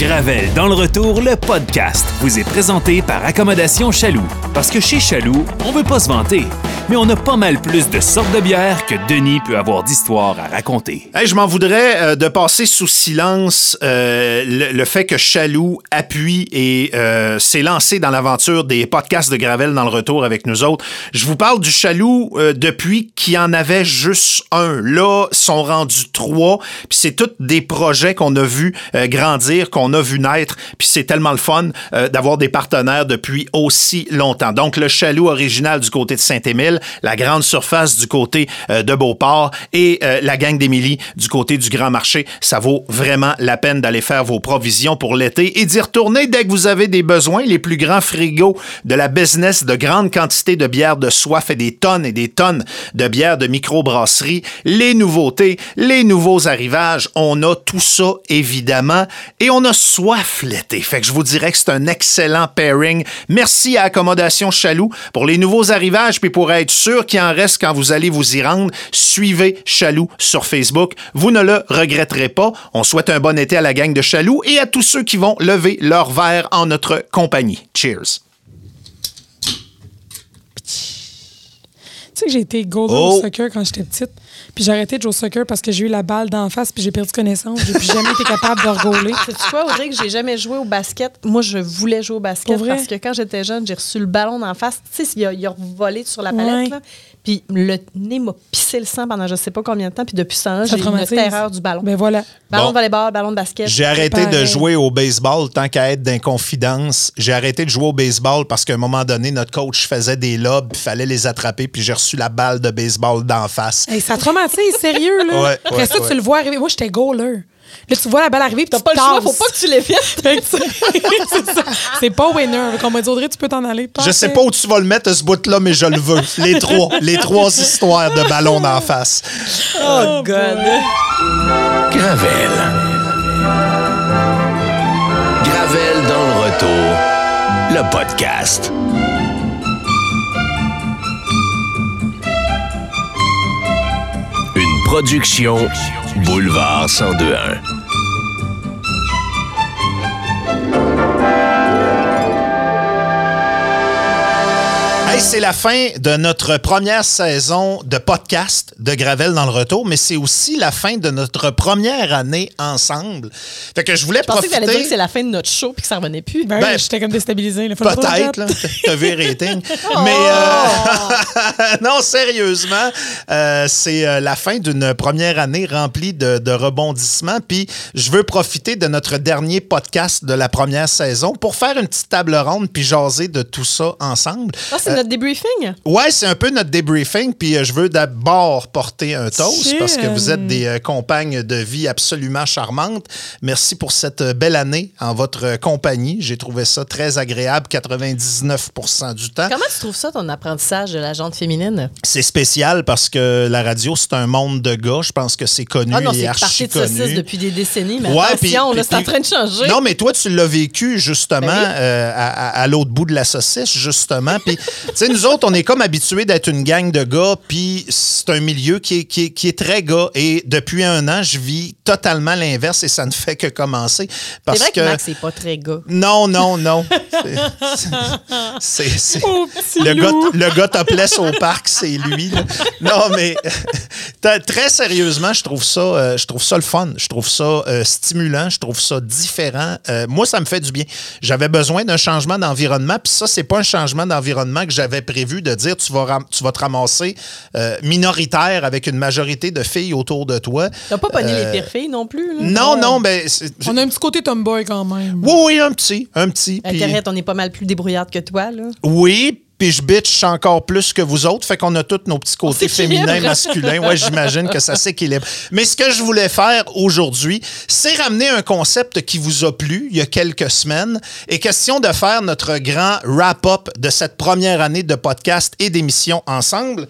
Gravel dans le retour, le podcast, vous est présenté par Accommodation Chaloux. Parce que chez Chaloux, on veut pas se vanter, mais on a pas mal plus de sortes de bières que Denis peut avoir d'histoires à raconter. Je m'en voudrais euh, de passer sous silence euh, le, fait que Chaloux appuie et euh, s'est lancé dans l'aventure des podcasts de Gravel dans le retour avec nous autres. Je vous parle du Chaloux depuis qu'il en avait juste un. Là, sont rendus trois. Puis c'est tous des projets qu'on a vu euh, grandir, qu'on a vu naître. Puis c'est tellement le fun euh, d'avoir des partenaires depuis aussi longtemps. Donc le Chaloux original du côté de Saint-Émile, la grande surface du côté euh, de Beauport et euh, la gang d'Émilie du côté du Grand Marché. Ça vaut vraiment la peine d'aller faire vos provisions pour l'été et d'y retourner dès que vous avez des besoins. Les plus grands frigos de la business de grande quantité de bières de soif et des tonnes et des tonnes de bières de microbrasserie, les nouveautés, les nouveaux arrivages. On a tout ça, évidemment, et on a soif l'été. Fait que je vous dirais que c'est un excellent pairing. Merci à Accommodation Chaloux pour les nouveaux arrivages, puis pour être sûr qu'il en reste quand vous allez vous y rendre, suivez Chaloux sur Facebook. Vous ne le regretterez pas. On souhaite un bon été à la gang de Chaloux et à tous ceux qui vont lever leur verre en notre compagnie. Cheers. Tu sais que j'ai été golden Oh. soccer quand j'étais petite. Puis j'ai arrêté de jouer au soccer parce que j'ai eu la balle d'en face puis j'ai perdu connaissance. J'ai plus jamais été capable de regoler. Sais-tu quoi, Audrey, que j'ai jamais joué au basket? Moi, je voulais jouer au basket parce que quand j'étais jeune, j'ai reçu le ballon d'en face. Tu sais, il a, il a volé sur la palette, Ouais. là. Puis le nez m'a pissé le sang pendant je sais pas combien de temps. Puis depuis ce temps-là, Ça j'ai une terreur du ballon. Ben voilà. Ballon Bon. de volleyball, ballon de basket. J'ai arrêté de jouer au baseball tant qu'à être d'inconfidence. J'ai arrêté de jouer au baseball parce qu'à un moment donné, notre coach faisait des lobes, il fallait les attraper, puis j'ai reçu la balle de baseball d'en face. Hey, ça traumatise, sérieux, là. Ouais, Après ouais, ça, ouais. tu le vois arriver. Moi, j'étais goaler. Là, tu vois la balle arriver, puis T'as tu pas le choix, tasses. faut pas que tu les viennes. Fait que c'est- pas winner. Comme on m'a dit, Audrey, tu peux t'en aller. Je sais pas où tu vas le mettre, ce bout-là, mais je le veux. Les trois. Les trois histoires de ballon d'en face. Oh, God. Gravel. Gravel dans le retour. Le podcast. Une production Boulevard 1021. Hey, c'est la fin de notre première saison de podcast de Gravel dans le retour, mais c'est aussi la fin de notre première année ensemble. Fait que je voulais Je pensais que profiter... t'allais dire que c'est la fin de notre show puis que ça revenait plus. Ben, Ben, j'étais comme le Peut-être, là. T'as vu les ratings. Mais euh, non, sérieusement, euh, c'est euh, la fin d'une première année remplie de, de rebondissements. Puis je veux profiter de notre dernier podcast de la première saison pour faire une petite table ronde puis jaser de tout ça ensemble. C'est notre débriefing? Ouais, c'est un peu notre débriefing, puis euh, je veux d'abord porter un toast parce que vous êtes des euh, compagnes de vie absolument charmantes. Merci pour cette euh, belle année en votre compagnie. J'ai trouvé ça très agréable 99% du temps. Comment tu trouves ça, ton apprentissage de la jante féminine? C'est spécial parce que la radio, c'est un monde de gars. Je pense que c'est connu Ah non, et c'est archi parti de saucisse depuis des décennies, mais Ouais, attention, c'est en train de changer. Non, mais toi, tu l'as vécu justement Ben oui. euh, à, à- à l'autre bout de la saucisse, justement. Puis, sais, nous autres, on est comme habitués d'être une gang de gars, puis c'est un milieu qui est, qui, est, qui est très gars. Et depuis un an, je vis totalement l'inverse et ça ne fait que commencer. c'est Parce vrai que, c'est pas très gars. non, non, non. C'est- Le gars, le gars topless au parc, c'est lui. là. Non, mais très sérieusement, je trouve ça, euh, je trouve ça le fun. Je trouve ça euh, stimulant. Je trouve ça différent. Euh, moi, ça me fait du bien. J'avais besoin d'un changement d'environnement. Puis ça, c'est pas un changement d'environnement que j'avais prévu de dire tu vas, ram- tu vas te ramasser euh, minoritaire avec une majorité de filles autour de toi. T'as pas pogné Euh, les pires filles non plus, là? Non, non, ben. c'est- On a un petit côté tomboy quand même. Oui, oui, un petit. Un petit. puis- Internet, on est pas mal plus débrouillarde que toi, là. Oui, puis je bitch encore plus que vous autres, fait qu'on a tous nos petits côtés féminins, masculins. Ouais, j'imagine que ça s'équilibre. Mais ce que je voulais faire aujourd'hui, c'est ramener un concept qui vous a plu il y a quelques semaines. Et question de faire notre grand wrap-up de cette première année de podcast et d'émissions ensemble.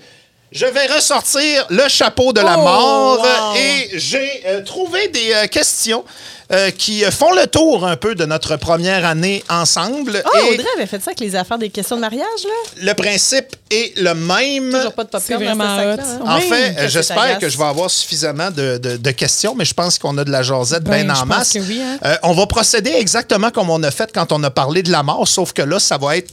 Je vais ressortir le chapeau de la Oh, mort wow. et j'ai euh, trouvé des euh, questions euh, qui font le tour un peu de notre première année ensemble. Oh, Et Audrey avait fait ça avec les affaires des questions de mariage, là? le principe est le même. Toujours pas de C'est popcorn dans vraiment ce hot. sac-là. hein? En Oui. fait, Ça, c'est j'espère que je vais avoir suffisamment de, de- de questions, mais je pense qu'on a de la jasette Ben, bien je en masse. que oui, hein. Euh, on va procéder exactement comme on a fait quand on a parlé de la mort, sauf que là, ça va être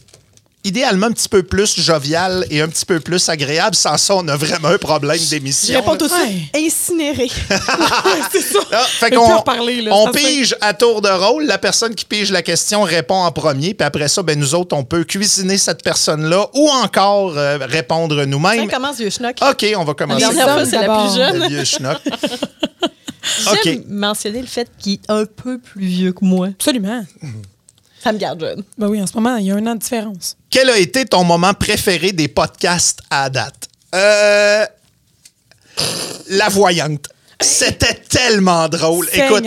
idéalement un petit peu plus jovial et un petit peu plus agréable. Sans ça, on a vraiment un problème Je d'émission. réponds tout suite. Incinéré. c'est ça. Ah, fait qu'on là, on ça, pige à tour de rôle. La personne qui pige la question répond en premier. Puis après ça, ben, nous autres, on peut cuisiner cette personne-là ou encore euh, répondre Ça nous-mêmes. commence, vieux schnock. OK, on va commencer. Les dernière fois, hommes c'est la Le vieux schnock. J'aime OK. mentionner le fait qu'il est un peu plus vieux que moi. Absolument. Ça me garde jeune. Ben oui, en ce moment, il y a un an de différence. Quel a été ton moment préféré des podcasts à date? Euh, la voyante. C'était tellement drôle. Écoute,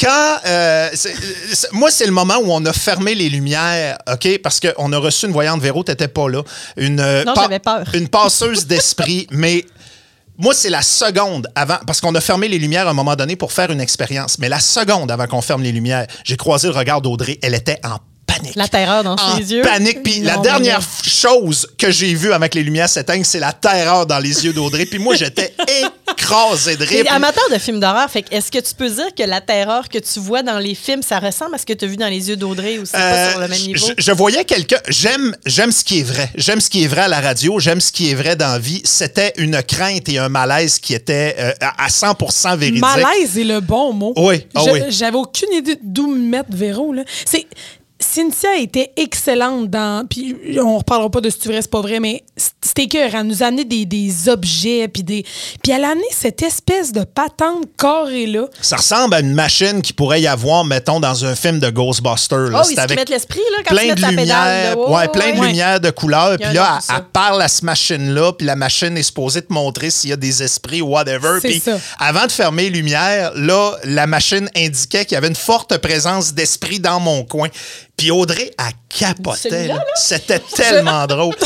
quand. euh, c'est- c'est- moi, c'est le moment où on a fermé les lumières, OK? Parce qu'on a reçu une voyante. Véro, t'étais pas là. Une, euh, Non, j'avais peur. Une passeuse d'esprit, mais. Moi, c'est la seconde avant, parce qu'on a fermé les lumières à un moment donné pour faire une expérience, mais la seconde avant qu'on ferme les lumières, j'ai croisé le regard d'Audrey. Elle était en panique La terreur dans en ses yeux. panique. Puis la dernière chose que j'ai vue avec les lumières s'éteignent, c'est la terreur dans les yeux d'Audrey. Puis moi, j'étais écrasé de rire. T'es amateur de films d'horreur, fait que est-ce que tu peux dire que la terreur que tu vois dans les films, ça ressemble à ce que tu as vu dans les yeux d'Audrey ou c'est pas Euh, sur le même niveau? Je, je voyais quelqu'un. J'aime, j'aime ce qui est vrai. J'aime ce qui est vrai à la radio. J'aime ce qui est vrai dans la vie. C'était une crainte et un malaise qui était euh, à à 100% véridique. Malaise est le bon mot. Oui, ah oui. J'avais aucune idée d'où me mettre Véro. Là. C'est... Cynthia était excellente dans. Puis on reparlera pas de si vrai, c'est pas vrai, mais c'était cœur. Elle nous a amené des, des objets, puis des. Puis elle a amené cette espèce de patente carrée-là. Ça ressemble à une machine qui pourrait y avoir, mettons, dans un film de Ghostbusters. là. Oh, C'est avec l'esprit, là, quand plein de pédale. lumière, là. ouais, plein de ouais. lumière de couleurs. Puis là, elle, parle à cette machine-là, puis la machine est supposée te montrer s'il y a des esprits ou whatever. Puis avant de fermer les lumières, là, la machine indiquait qu'il y avait une forte présence d'esprit dans mon coin. Puis Audrey. Celui-là, là. C'était tellement drôle.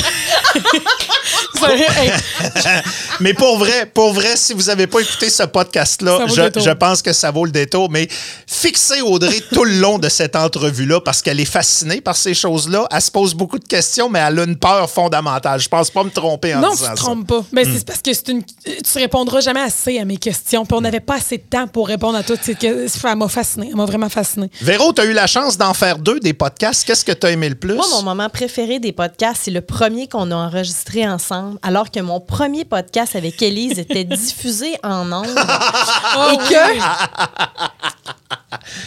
Mais pour vrai, pour vrai, si vous n'avez pas écouté ce podcast-là, je, pense que ça vaut le détour. Mais fixez Audrey tout le long de cette entrevue-là parce qu'elle est fascinée par ces choses-là. Elle se pose beaucoup de questions, mais elle a une peur fondamentale. Je pense pas me tromper en non, tu disant te ça. trompes pas. Mais c'est parce que c'est une. Tu répondras jamais assez à mes questions. Puis on n'avait pas assez de temps pour répondre à toutes ces questions. Elle m'a fascinée. Elle m'a vraiment fascinée. Véro, tu as eu la chance d'en faire deux des podcasts. Qu'est-ce que tu as aimé le plus? Moi, mon moment préféré des podcasts, c'est le premier qu'on a enregistré ensemble, alors que mon premier podcast avec Élise était diffusé en ondes. et que.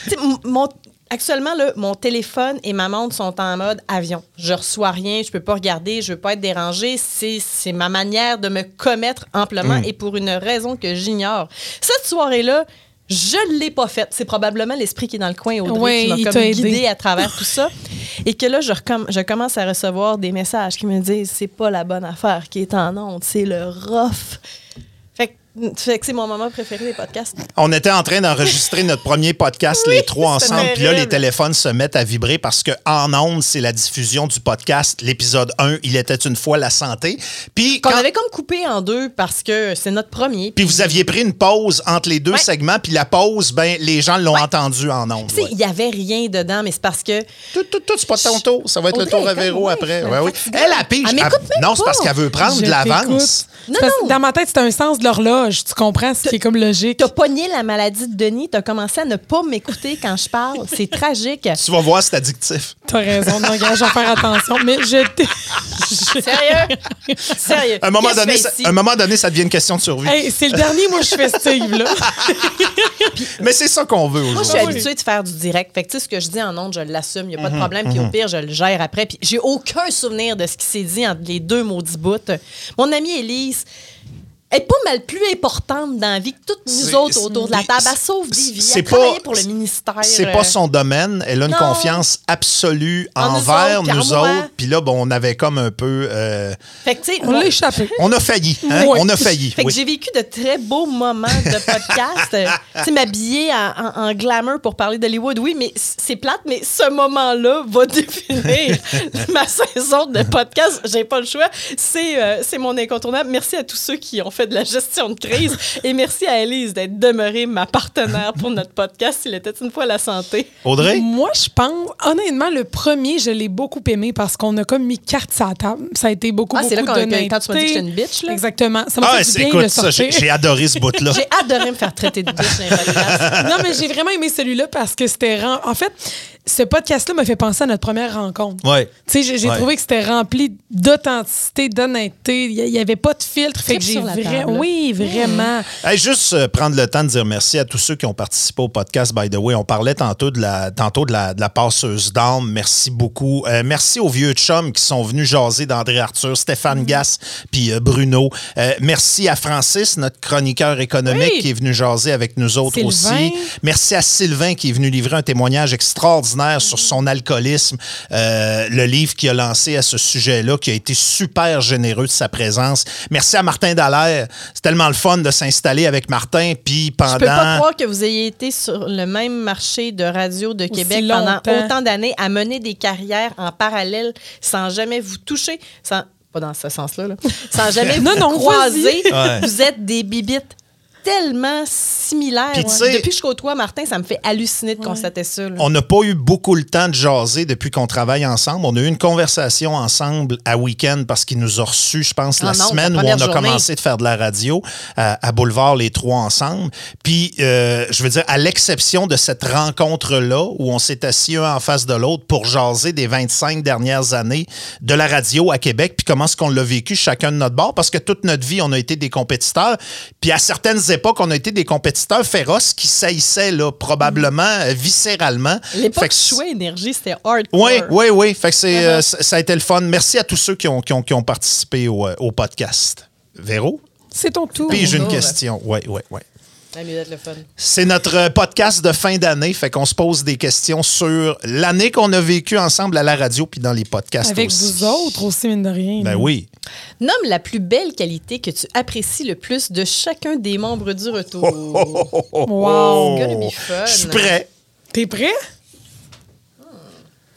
Sais, m- mon- Actuellement, là, mon téléphone et ma montre sont en mode avion. Je reçois rien, je peux pas regarder, je veux pas être dérangée. C'est c'est ma manière de me commettre amplement et pour une raison que j'ignore. Cette soirée-là, je ne l'ai pas faite. C'est probablement l'esprit qui est dans le coin, Audrey, qui m'a comme aidé. guidée à travers tout ça. Et que là, je, recomm- je commence à recevoir des messages qui me disent c'est pas la bonne affaire qui est en onde, c'est le rough. Fait que, c'est mon moment préféré des podcasts. On était en train d'enregistrer notre premier podcast, les trois ensemble. Puis là, les téléphones se mettent à vibrer parce que en ondes, c'est la diffusion du podcast. L'épisode 1, il était une fois la santé. Puis Qu'on quand- avait comme coupé en deux parce que c'est notre premier. Puis vous aviez pris une pause entre les deux Ouais. segments, puis la pause, ben les gens l'ont entendu en ondes. Tu sais, ouais. il y avait rien dedans, mais c'est parce que. Tout, tout, tout, c'est pas ton tour. Ça va être le Audrey tour à Véro ouais, après. Ouais, oui. Elle, elle pige. Elle même non, c'est parce qu'elle veut prendre de l'avance. T'écoute. Non, Parce que non. Dans ma tête, c'est un sens de l'horloge. Tu comprends? Ce qui est comme logique. T'as pogné la maladie de Denis, t'as commencé à ne pas m'écouter quand je parle. C'est tragique. Tu vas voir, c'est addictif. T'as raison. Non, regarde, je vais faire attention. Mais je t'ai. Sérieux? Sérieux. À un moment, donné, ça, un moment donné, ça devient une question de survie. Hey, c'est le dernier, moi, je suis festive, là. Mais c'est ça qu'on veut Moi, je suis aujourd'hui. habituée de faire du direct. Fait que, tu sais, ce que je dis en ondes, je l'assume. Il n'y a pas Mhm, de problème. Puis au pire, je le gère après. Puis j'ai aucun souvenir de ce qui s'est dit entre les deux maudits bouts. Mon amie Élise Paris est pas mal plus importante dans la vie que toutes nous autres autour de la table. Elle sauve des vies. c'est Elle pas- pour le ministère. C'est euh, pas son domaine. Elle a une Non. confiance absolue En envers nous autres. Puis là, bon, on avait comme un peu. euh, Fait que, tu sais, On moi- l'a échappé. on a failli. hein? Oui. On a failli. Fait que j'ai vécu de très beaux moments de podcast. Euh, tu sais, m'habiller en, en- en glamour pour parler d'Hollywood, oui, mais c'est plate, mais ce moment-là va définir ma saison de podcast. J'ai pas le choix. C'est euh, c'est mon incontournable. Merci à tous ceux qui ont fait fait de la gestion de crise. Et merci à Elise d'être demeurée ma partenaire pour notre podcast. Il était une fois la santé. Audrey? Moi, je pense, honnêtement, le premier, je l'ai beaucoup aimé parce qu'on a comme mis carte sur la table. Ça a été beaucoup, Ah, c'est là beaucoup quand- d'honnêteté. quand tu m'as dit que j'étais une bitch, là? Exactement. Ça m'a Ah, fait c'est- du bien de écoute, ça, j'ai sortir. j'ai adoré ce bout-là. J'ai adoré me faire traiter de bitch dans les podcasts. non, mais j'ai vraiment aimé celui-là parce que c'était... En fait, ce podcast-là m'a fait penser à notre première rencontre. Ouais. Tu sais, j'ai Ouais. trouvé que c'était rempli d'authenticité, d'honnêteté. Il n'y avait pas de filtre. Fait que j'ai sur la vrai... table. Oui, vraiment. Hey, juste euh, prendre le temps de dire merci à tous ceux qui ont participé au podcast, by the way. On parlait tantôt de la, tantôt de la, de la passeuse d'âme. Merci beaucoup. Euh, merci aux vieux chums qui sont venus jaser d'André Arthur, Stéphane Mm-hmm. Gass, puis euh, Bruno. Euh, merci à Francis, notre chroniqueur économique, Oui. qui est venu jaser avec nous autres Sylvain. aussi. Merci à Sylvain qui est venu livrer un témoignage extraordinaire sur son alcoolisme. Euh, le livre qu'il a lancé à ce sujet-là, qui a été super généreux de sa présence. Merci à Martin Dallaire. C'est tellement le fun de s'installer avec Martin. Puis pendant. Je peux pas croire que vous ayez été sur le même marché de radio de Québec pendant longtemps. autant d'années à mener des carrières en parallèle sans jamais vous toucher, sans pas dans ce sens-là, là, sans jamais Non, vous non, croiser. Ouais. Vous êtes des bibites tellement similaires. Puis tu Ouais. sais- Depuis que je côtoie Martin, ça me fait halluciner de constater ça. là. On n'a pas eu beaucoup le temps de jaser depuis qu'on travaille ensemble. On a eu une conversation ensemble à week-end parce qu'il nous a reçus, je pense, Ah la non, semaine la où on a journée. commencé de faire de la radio à, à Boulevard, les trois ensemble. Puis, euh, je veux dire, à l'exception de cette rencontre-là où on s'est assis un en face de l'autre pour jaser des 25 dernières années de la radio à Québec, puis comment est-ce qu'on l'a vécu chacun de notre bord, parce que toute notre vie, on a été des compétiteurs. Puis à certaines époques, on a été des compétiteurs féroces qui saillissaient là, probablement, euh, viscéralement. Fait L'époque que- Chouet Énergie, c'était hardcore. oui, oui, oui. Fait que c'est, euh, ça a été le fun. Merci à tous ceux qui ont, qui ont, qui ont participé au, euh, au podcast. Véro? C'est ton tour. Puis j'ai une question. Oui, oui, oui. C'est notre podcast de fin d'année. Fait qu'on se pose des questions sur l'année qu'on a vécue ensemble à la radio puis dans les podcasts Avec aussi. vous autres aussi, mine de rien. Ben là. oui. Nomme la plus belle qualité que tu apprécies le plus de chacun des membres du retour. Wow. It's gonna be fun. Je suis prêt. T'es prêt?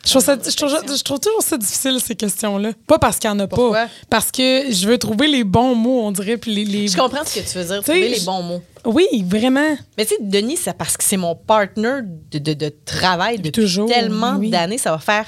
Je trouve, ça- je, trouve, je trouve toujours ça difficile, ces questions-là. Pas parce qu'il n'y en a Pourquoi? pas. Parce que je veux trouver les bons mots, on dirait. Puis les, les- Je comprends ce que tu veux dire, Tu sais, trouver les bons mots. Oui, vraiment. Mais tu sais, Denis, c'est parce que c'est mon partner de, de- de travail depuis Toujours, tellement oui. d'années. Ça va faire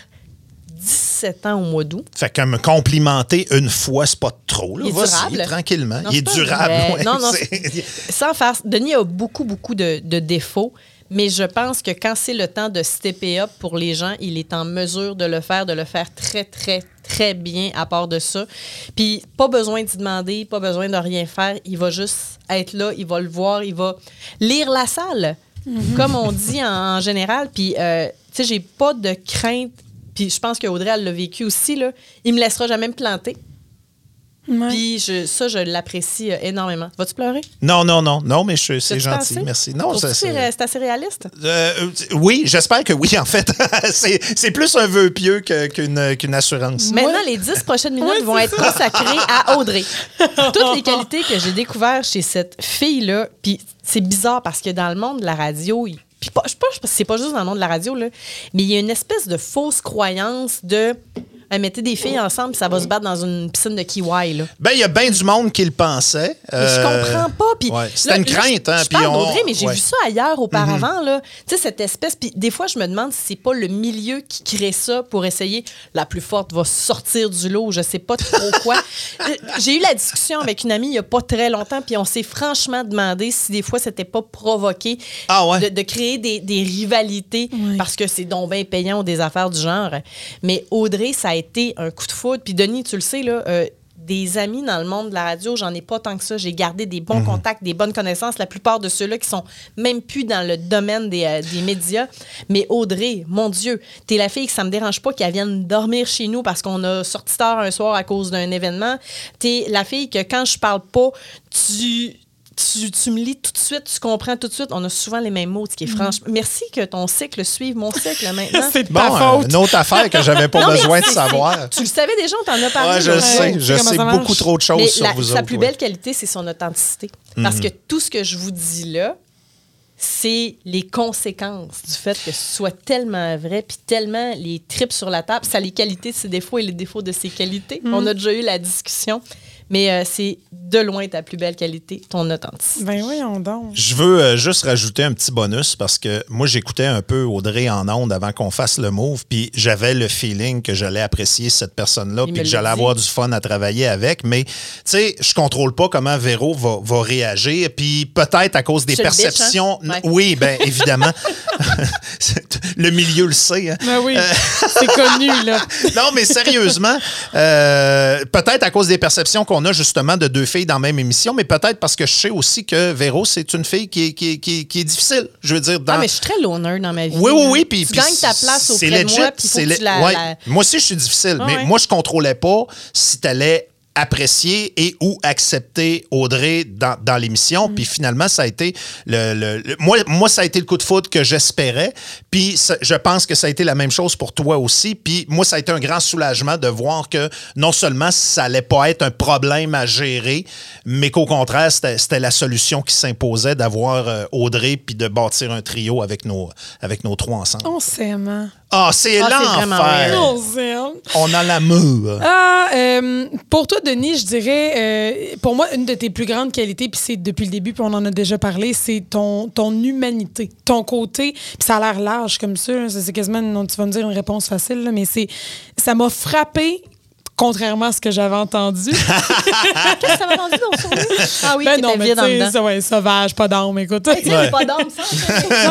17 ans au mois d'août. Fait que me complimenter une fois, c'est pas trop. Là. Il est Vas-y, durable. tranquillement. Non, Il est durable. ouais. Non, non, C'est- Sans faire. Denis a beaucoup, beaucoup de, de défauts, mais je pense que quand c'est le temps de stepper up pour les gens, il est en mesure de le faire, de le faire très, très, très bien à part de ça. Puis, pas besoin d'y demander, pas besoin de rien faire. Il va juste être là, il va le voir, il va lire la salle, comme on dit en, en général. Puis, euh, tu sais, j'ai pas de crainte. Puis, je pense qu'Audrey, elle l'a vécu aussi, là. Il me laissera jamais me planter. Puis je, ça, je l'apprécie euh, énormément. Vas-tu pleurer? Non, non, non. Non, mais je- c'est gentil. pensé? Merci. Non, que c'est c'est- assez réaliste? Euh, euh, oui, j'espère que oui, en fait. c'est plus un vœu pieux que- qu'une qu'une assurance. Maintenant, les dix prochaines minutes vont être consacrées à Audrey. Toutes les qualités que j'ai découvertes chez cette fille-là, puis c'est bizarre parce que dans le monde de la radio, il- puis pas, je sais pas, je- c'est pas juste dans le monde de la radio, là, mais il y a une espèce de fausse croyance de mettez des filles ensemble, ça va se battre dans une piscine de kiwi. Là. Ben, il y a bien du monde qui le pensait. Mais je Euh, comprends pas. Puis ouais, c'était une crainte, hein, Je puis parle on- d'Audrey, mais j'ai ouais. vu ça ailleurs auparavant. là. Tu sais, cette espèce. Puis des fois, je me demande si c'est pas le milieu qui crée ça pour essayer. La plus forte va sortir du lot, je sais pas trop quoi. Euh, j'ai eu la discussion avec une amie il y a pas très longtemps, puis on s'est franchement demandé si des fois c'était pas provoqué Ah ouais? de, de créer des, des rivalités parce que c'est donc bien payant ou des affaires du genre. Mais Audrey, ça a été un coup de foudre. Puis Denis, tu le sais, là. euh, des amis dans le monde de la radio, j'en ai pas tant que ça. J'ai gardé des Mhm. bons contacts, des bonnes connaissances. La plupart de ceux-là qui sont même plus dans le domaine des, euh, des médias. Mais Audrey, mon Dieu, t'es la fille que ça me dérange pas qu'elle vienne dormir chez nous parce qu'on a sorti tard un soir à cause d'un événement. T'es la fille que quand je parle pas, tu, tu, tu me lis tout de suite, tu comprends tout de suite. On a souvent les mêmes mots, ce qui est franchement. Merci que ton cycle suive mon cycle maintenant. C'est de Bon, ta euh, faute. une autre affaire que j'avais pas Non, besoin de savoir. Tu le savais déjà, on t'en a parlé. Ouais, je sais. Ouais, Je sais beaucoup trop de choses Mais sur la- vous sa autres. plus ouais. belle qualité, c'est son authenticité. Parce que tout ce que je vous dis là, c'est les conséquences du fait que ce soit tellement vrai, puis tellement les tripes sur la table. Ça a les qualités de ses défauts et les défauts de ses qualités. On a déjà eu la discussion. Mais euh, c'est de loin ta plus belle qualité, ton authenticité. Ben voyons donc. Je veux euh, juste rajouter un petit bonus parce que moi, j'écoutais un peu Audrey en ondes avant qu'on fasse le move, puis j'avais le feeling que j'allais apprécier cette personne-là, puis que l'a j'allais avoir du fun à travailler avec. Mais, tu sais, je contrôle pas comment Véro va, va réagir, puis peut-être à cause des Je le bitch, hein? perceptions. Ouais. Oui, bien évidemment. le milieu le sait. hein. Ben oui, c'est connu, là. non, mais sérieusement, euh, peut-être à cause des perceptions qu'on a justement de deux filles dans la même émission, mais peut-être parce que je sais aussi que Véro, c'est une fille qui est, qui est- qui est- qui est difficile. Je veux dire, dans. Ah, mais je suis très loner dans ma vie. oui, oui, oui. Puis, tu puis gagnes ta place c'est auprès de moi, puis faut c'est que le- tu la... ouais. la- Moi aussi, je suis difficile, Ah mais ouais. moi, je contrôlais pas si tu allais apprécier et ou accepter Audrey dans, dans l'émission. Mm. Puis finalement, ça a été le, le- le- moi, moi, ça a été le coup de foudre que j'espérais. Puis ça- je pense que ça a été la même chose pour toi aussi. Puis moi, ça a été un grand soulagement de voir que non seulement ça allait pas être un problème à gérer, mais qu'au contraire, c'était c'était la solution qui s'imposait d'avoir euh, Audrey puis de bâtir un trio avec nos, avec nos trois ensemble. On s'aime. Hein? Ah, c'est Ah, c'est vraiment l'enfer! On a l'amour. Ah, euh, pour toi, Denis, je dirais, euh, pour moi, une de tes plus grandes qualités, puis c'est depuis le début, puis on en a déjà parlé, c'est ton, ton humanité, ton côté. Puis ça a l'air large comme ça. C'est c'est quasiment, une- tu vas me dire une réponse facile, là, mais c'est, ça m'a frappé. Contrairement à ce que j'avais entendu. Qu'est-ce que ça m'a rendu dans son lit? Ah oui, ben t'étais non, mais tu sais, ouais, sauvage, pas d'âme, écoute. Tu sais, pas d'âme, ça.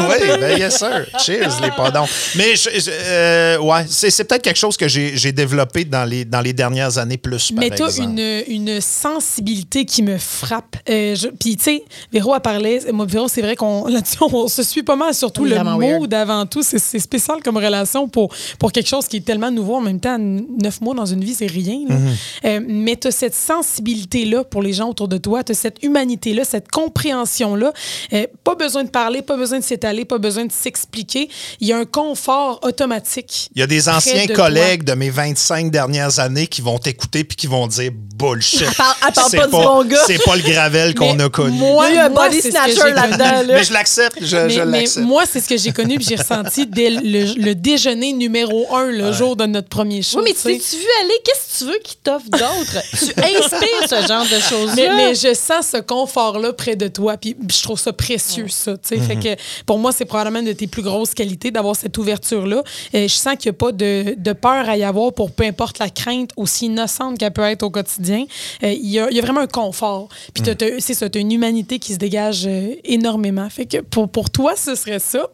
oui, ben yes sir. Cheers, les pardons. Mais je- je- euh, ouais, c'est c'est peut-être quelque chose que j'ai j'ai développé dans les, dans les dernières années plus, par Mais tu as exemple. une, une sensibilité qui me frappe. Euh, Puis, tu sais, Véro a parlé. Moi, Véro, c'est vrai qu'on on se suit pas mal, surtout le mot d'avant tout. C'est spécial comme relation pour, pour quelque chose qui est tellement nouveau. En même temps, neuf mois dans une vie, c'est rien. là. Mm-hmm. Euh, mais tu as cette sensibilité-là pour les gens autour de toi. Tu as cette humanité-là, cette compréhension-là. Euh, pas besoin de parler, pas besoin de s'étaler, pas besoin de s'expliquer. Il y a un confort automatique. Il y a des anciens de collègues de mes 25 dernières années qui vont t'écouter puis qui vont dire bullshit. Elle parle- elle parle C'est pas du bon gars. C'est pas le Gravel qu'on a connu. moi- Il y a un body c'est ce que snatcher j'ai là-dedans. là. mais je l'accepte, je, Mais, je mais l'accepte. moi, c'est ce que j'ai connu puis j'ai ressenti dès le, le déjeuner numéro un, le jour de notre premier show. Oui, mais tu tu tu veux aller? Qu'est-ce que tu veux qu'il t'offre d'autre? tu inspires ce genre de choses-là. Mais, mais je sens ce confort-là près de toi, puis je trouve ça précieux, ça. tu sais. Fait Mhm. que pour moi, c'est probablement une de tes plus grosses qualités d'avoir cette ouverture-là. Euh, je sens qu'il n'y a pas de, de peur à y avoir pour peu importe la crainte, aussi innocente qu'elle peut être au quotidien. Euh, Il y, a, il y a vraiment un confort. Puis t'as- t'as- c'est ça, tu as une humanité qui se dégage euh, énormément. Fait que pour, pour toi, ce serait ça.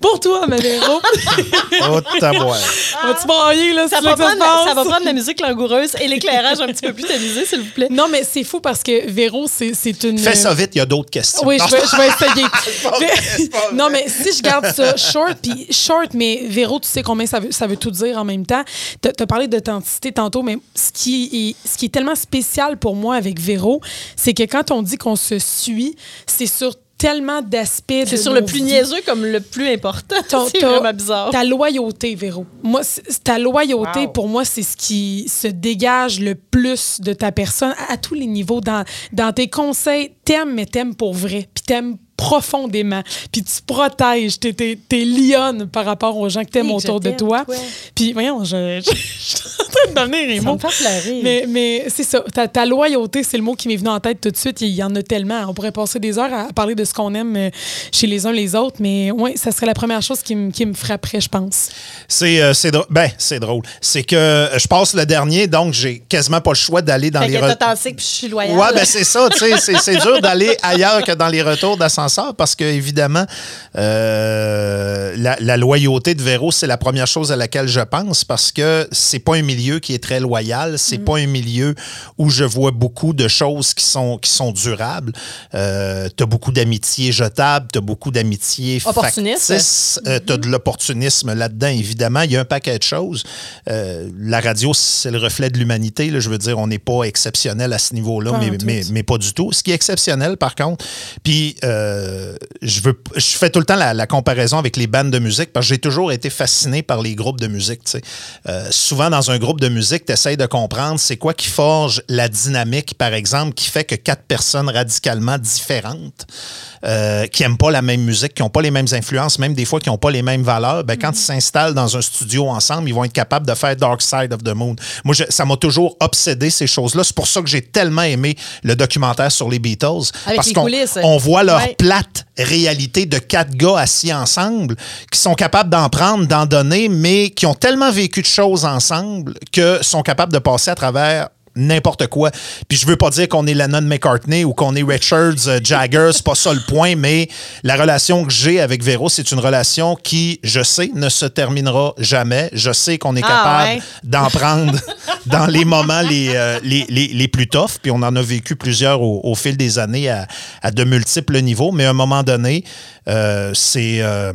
Pour toi, Maléro, Oh, taboire. vas-tu brailler, là, ça si va, prendre, ça va prendre la musique langoureuse et l'éclairage un petit peu plus tamisé, s'il vous plaît. Non, mais c'est fou parce que Véro, c'est c'est une... Fais ça vite, il y a d'autres questions. Oui, Non, je vais, je vais essayer. vrai, non, mais si je garde ça short, puis short, mais Véro, tu sais combien ça veut, ça veut tout dire en même temps. Tu as parlé d'authenticité tantôt, mais ce qui, est, ce qui est tellement spécial pour moi avec Véro, c'est que quand on dit qu'on se suit, c'est sur tellement d'aspects. C'est sur le plus vies. niaiseux comme le plus important. Ton- C'est ta- vraiment bizarre. Ta loyauté, Véro. Moi, ta loyauté, Wow. pour moi, c'est ce qui se dégage le plus de ta personne à, à tous les niveaux. Dans, dans tes conseils, t'aimes, mais t'aimes pour vrai. Puis t'aimes profondément. Puis tu protèges. T'es, t'es, t'es lionne par rapport aux gens que t'aimes Oui, autour de toi. Puis voyons, je, je, je suis en train de donner les Ça mots. me fait pleurer. Mais, mais c'est ça. Ta, ta loyauté, c'est le mot qui m'est venu en tête tout de suite. Il y en a tellement. On pourrait passer des heures à parler de ce qu'on aime euh, chez les uns les autres. Mais oui, ça serait la première chose qui, me- qui me frapperait, je pense. C'est euh, c'est drôle. Ben, c'est drôle. C'est que euh, je passe le dernier, donc j'ai quasiment pas le choix d'aller dans Fait les retours. authentique puis je suis loyale. Ouais, ben c'est ça, tu sais, c'est- c'est dur d'aller ailleurs que dans les retours d'ascenseur parce que, évidemment, euh, la, la loyauté de Véro, c'est la première chose à laquelle je pense parce que c'est pas un milieu qui est très loyal, c'est pas un milieu où je vois beaucoup de choses qui sont, qui sont durables. Euh, tu as beaucoup d'amitiés jetables, tu as beaucoup d'amitiés Opportunistes. factices, euh, tu as de l'opportunisme là-dedans, évidemment. Il y a un paquet de choses. Euh, la radio, c'est le reflet de l'humanité. Je veux dire, on n'est pas exceptionnel à ce niveau-là, mais, mais pas du tout. Ce qui est exceptionnel, par contre, puis euh, euh, je veux, je fais tout le temps la, la comparaison avec les bandes de musique parce que j'ai toujours été fasciné par les groupes de musique. Euh, souvent, dans un groupe de musique, tu essaies de comprendre c'est quoi qui forge la dynamique, par exemple, qui fait que quatre personnes radicalement différentes euh, qui n'aiment pas la même musique, qui n'ont pas les mêmes influences, même des fois qui n'ont pas les mêmes valeurs, ben, quand ils s'installent dans un studio ensemble, ils vont être capables de faire Dark Side of the Moon. Moi, je- ça m'a toujours obsédé ces choses-là. C'est pour ça que j'ai tellement aimé le documentaire sur les Beatles. Avec parce les qu'on coulisses. on voit leur Ouais. Plate réalité de quatre gars assis ensemble qui sont capables d'en prendre, d'en donner, mais qui ont tellement vécu de choses ensemble que sont capables de passer à travers n'importe quoi. Puis je veux pas dire qu'on est Lennon McCartney ou qu'on est Richards euh, Jagger, c'est pas ça le point, mais la relation que j'ai avec Véro, c'est une relation qui, je sais, ne se terminera jamais. Je sais qu'on est Ah, capable ouais. d'en prendre dans les moments les, euh, les, les- les plus toughs. Puis on en a vécu plusieurs au, au fil des années à, à de multiples niveaux. Mais à un moment donné, euh, c'est. euh,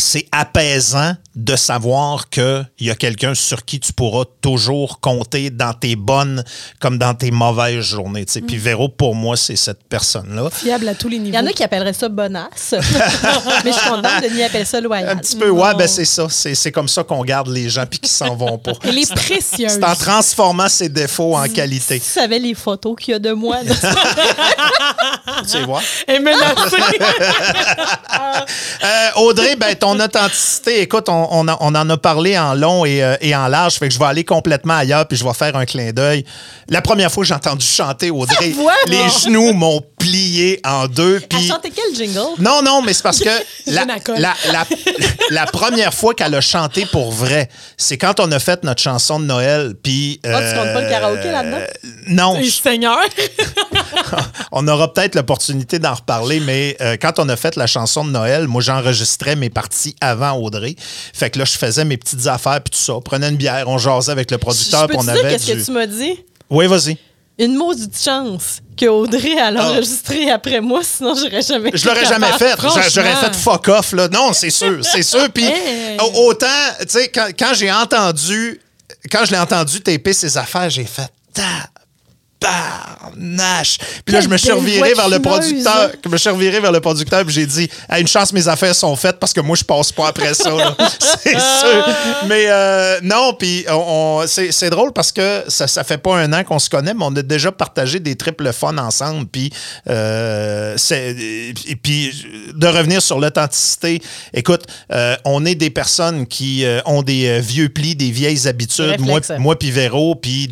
c'est apaisant de savoir qu'il y a quelqu'un sur qui tu pourras toujours compter dans tes bonnes comme dans tes mauvaises journées. Puis Véro, pour moi, c'est cette personne-là. Fiable à tous les Il niveaux. y en a qui appelleraient ça bonasse. Mais je suis contente, Denis appelle ça loyal. Un petit peu, ouais, ben c'est ça. C'est c'est comme ça qu'on garde les gens puis qu'ils s'en vont pas. Elle est précieuse. C'est en transformant ses défauts en qualité. Tu savais les photos qu'il y a de moi. là. Tu sais, voir. Elle est menacée. Euh, Audrey, ben, ton authenticité, écoute, on, on, a- on en a parlé en long et, euh, et en large, fait que je vais aller complètement ailleurs puis je vais faire un clin d'œil. La première fois que j'ai entendu chanter Audrey, voix, les non? genoux m'ont plié en deux. Elle Puis chantait quel jingle? non, non, mais c'est parce que la, première fois qu'elle a chanté pour vrai, c'est quand on a fait notre chanson de Noël. Puis, Ah, tu comptes pas le karaoké là-dedans? euh, Non, Et Seigneur. on aura peut-être l'opportunité d'en reparler, mais euh, quand on a fait la chanson de Noël, moi j'enregistrais mes parties avant Audrey. Fait que là, je faisais mes petites affaires puis tout ça. On prenait une bière, on jasait avec le producteur, puis on avait qu'est-ce du. que tu m'as dit? Oui, vas-y. Une maudite chance que Audrey a Ah. enregistré après moi, sinon j'aurais jamais Je l'aurais jamais fait. J'aurais fait fuck off, là. Non, c'est sûr, c'est sûr. Puis Hey. autant, tu sais, quand, quand j'ai entendu, quand je l'ai entendu taper ses affaires, j'ai fait tabarnache. Puis là, je me suis reviré vers le producteur. Je me suis reviré vers le producteur puis j'ai dit, à une chance, mes affaires sont faites parce que moi, je passe pas après ça. c'est sûr. Mais euh, non, puis on, on- c'est drôle parce que ça, ça fait pas un an qu'on se connaît, mais on a déjà partagé des triples fun ensemble. Puis euh, et puis de revenir sur l'authenticité. Écoute, euh, on est des personnes qui euh, ont des euh, vieux plis, des vieilles habitudes. Moi, moi puis Véro, puis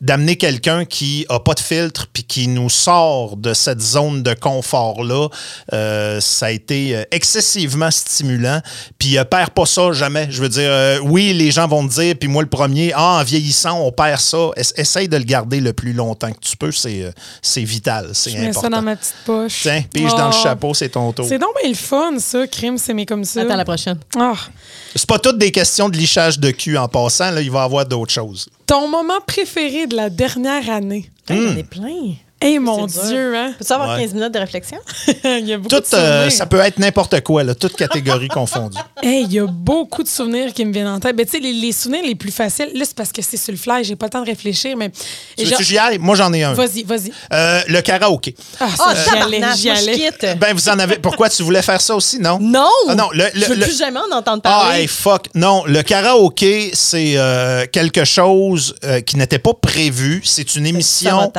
d'amener quelqu'un qui a pas de filtre puis qui nous sort de cette zone de confort là, ça a été euh, excessivement stimulant. Puis euh, perd pas ça jamais. Je veux dire, euh, oui, les gens vont te dire, puis moi le premier, ah en vieillissant on perd ça. Es- essaye de le garder le plus longtemps que tu peux. C'est euh, c'est vital, c'est Je mets ça important. dans ma petite poche. Tiens, pige dans le Oh. chapeau, c'est ton tour. C'est donc bien le fun, ça, crime, c'est mais comme ça. Attends la prochaine. Ah. C'est pas toutes des questions de lichage de cul en passant. Là, il va y avoir d'autres choses. Ton moment préféré de la dernière année? Hey, Hmm. J'en ai plein. Eh mon C'est dur. Dieu, hein? Peux-tu avoir Ouais. 15 minutes de réflexion? il y a beaucoup Tout, de souvenirs. euh, ça peut être n'importe quoi, là, toutes catégories confondues. Hey, il y a beaucoup de souvenirs qui me viennent en tête. Ben, tu sais, les, les souvenirs les plus faciles, là, c'est parce que c'est sur le fly, j'ai pas le temps de réfléchir, mais. Tu j'y aille? Moi, j'en ai un. Vas-y, vas-y. Euh, le karaoké. Ah, Ah, ça, j'y allais, j'y allais. Ben, vous en avez. Pourquoi tu voulais faire ça aussi, non? Non! Ah, non, le- le- je veux le- plus jamais en entendre Ah, parler. hey, fuck. Non, le karaoké, c'est euh, quelque chose euh, qui n'était pas prévu. C'est une émission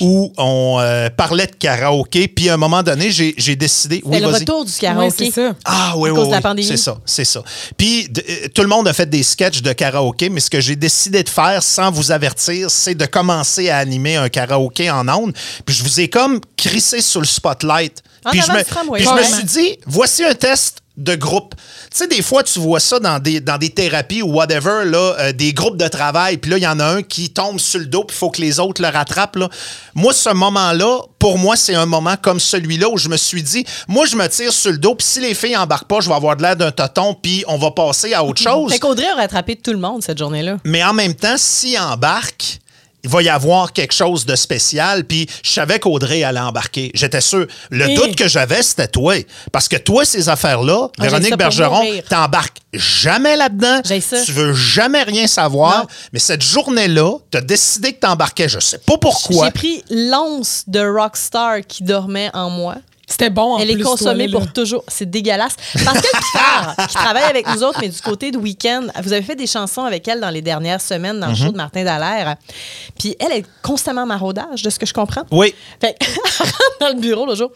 où on euh, parlait de karaoké. Puis à un moment donné, j'ai j'ai décidé. Oui, C'est le vas-y. retour du karaoké. c'est ça. Ah oui, À oui, cause de la oui. pandémie. C'est ça, c'est ça. Puis de- euh, tout le monde a fait des sketchs de karaoké, mais ce que j'ai décidé de faire sans vous avertir, c'est de commencer à animer un karaoké en ondes. Puis je vous ai comme crissé sur le spotlight. Puis je me, puis je me suis dit, voici un test de groupe. Tu sais, des fois, tu vois ça dans des, dans des thérapies ou whatever, là, euh, des groupes de travail, puis là, il y en a un qui tombe sur le dos, puis il faut que les autres le rattrapent. Là. Moi, ce moment-là, pour moi, c'est un moment comme celui-là où je me suis dit, moi, je me tire sur le dos, puis si les filles embarquent pas, je vais avoir de l'air d'un toton, puis on va passer à autre chose. Fait qu'Audrey a rattrapé tout le monde cette journée-là. Mais en même temps, s'ils embarquent, il va y avoir quelque chose de spécial. Puis je savais qu'Audrey allait embarquer. J'étais sûr. Le Et- doute que j'avais, c'était toi. Parce que toi, ces affaires-là, Ah, Véronique Bergeron, t'embarques jamais là-dedans. Tu veux jamais rien savoir. Non. Mais cette journée-là, t'as décidé que t'embarquais. Je sais pas pourquoi. J'ai pris l'once de rockstar qui dormait en moi C'était bon en Elle plus, est consommée pour toujours. C'est dégueulasse. Pascal Picard, qui travaille avec nous autres, mais du côté de Week-end, vous avez fait des chansons avec elle dans les dernières semaines dans le show de Martin Dallaire. Puis elle est constamment maraudage, de ce que je comprends. Oui. Fait rentre dans le bureau le jour.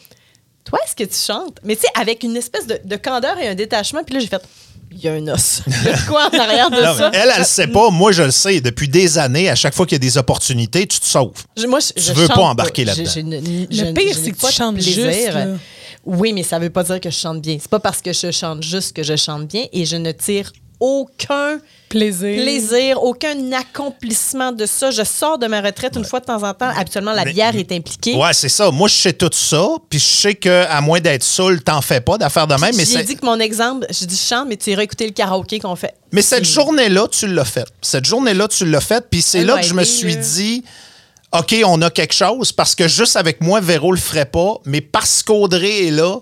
Toi, est-ce que tu chantes? Mais tu sais, avec une espèce de, de candeur et un détachement. Puis là, j'ai fait. Il y a un os. Il y a quoi en arrière de Non, ça? elle, elle le sait pas. Moi, je le sais. Depuis des années, à chaque fois qu'il y a des opportunités, tu te sauves. Je- moi, je, Tu je veux pas embarquer Je- là-dedans. je ne- Le pire, c'est que tu chantes plaisir. juste, là. Oui, mais ça veut pas dire que je chante bien. C'est pas parce que je chante juste que je chante bien et je ne tire aucun Plaisir. plaisir, aucun accomplissement de ça. Je sors de ma retraite une fois de temps en temps. Habituellement, la Mais- bière est impliquée. Ouais, c'est ça. Moi, je sais tout ça. Puis je sais qu'à moins d'être saoul, t'en fais pas d'affaires de même. Mais, J'ai dit que mon exemple, j'ai dit je chante, mais tu iras écouter le karaoké qu'on fait. mais cette journée-là, tu l'as faite. Cette journée-là, tu l'as faite. Puis c'est là que je me suis dit. OK, on a quelque chose parce que juste avec moi, Véro le ferait pas, mais parce qu'Audrey est là,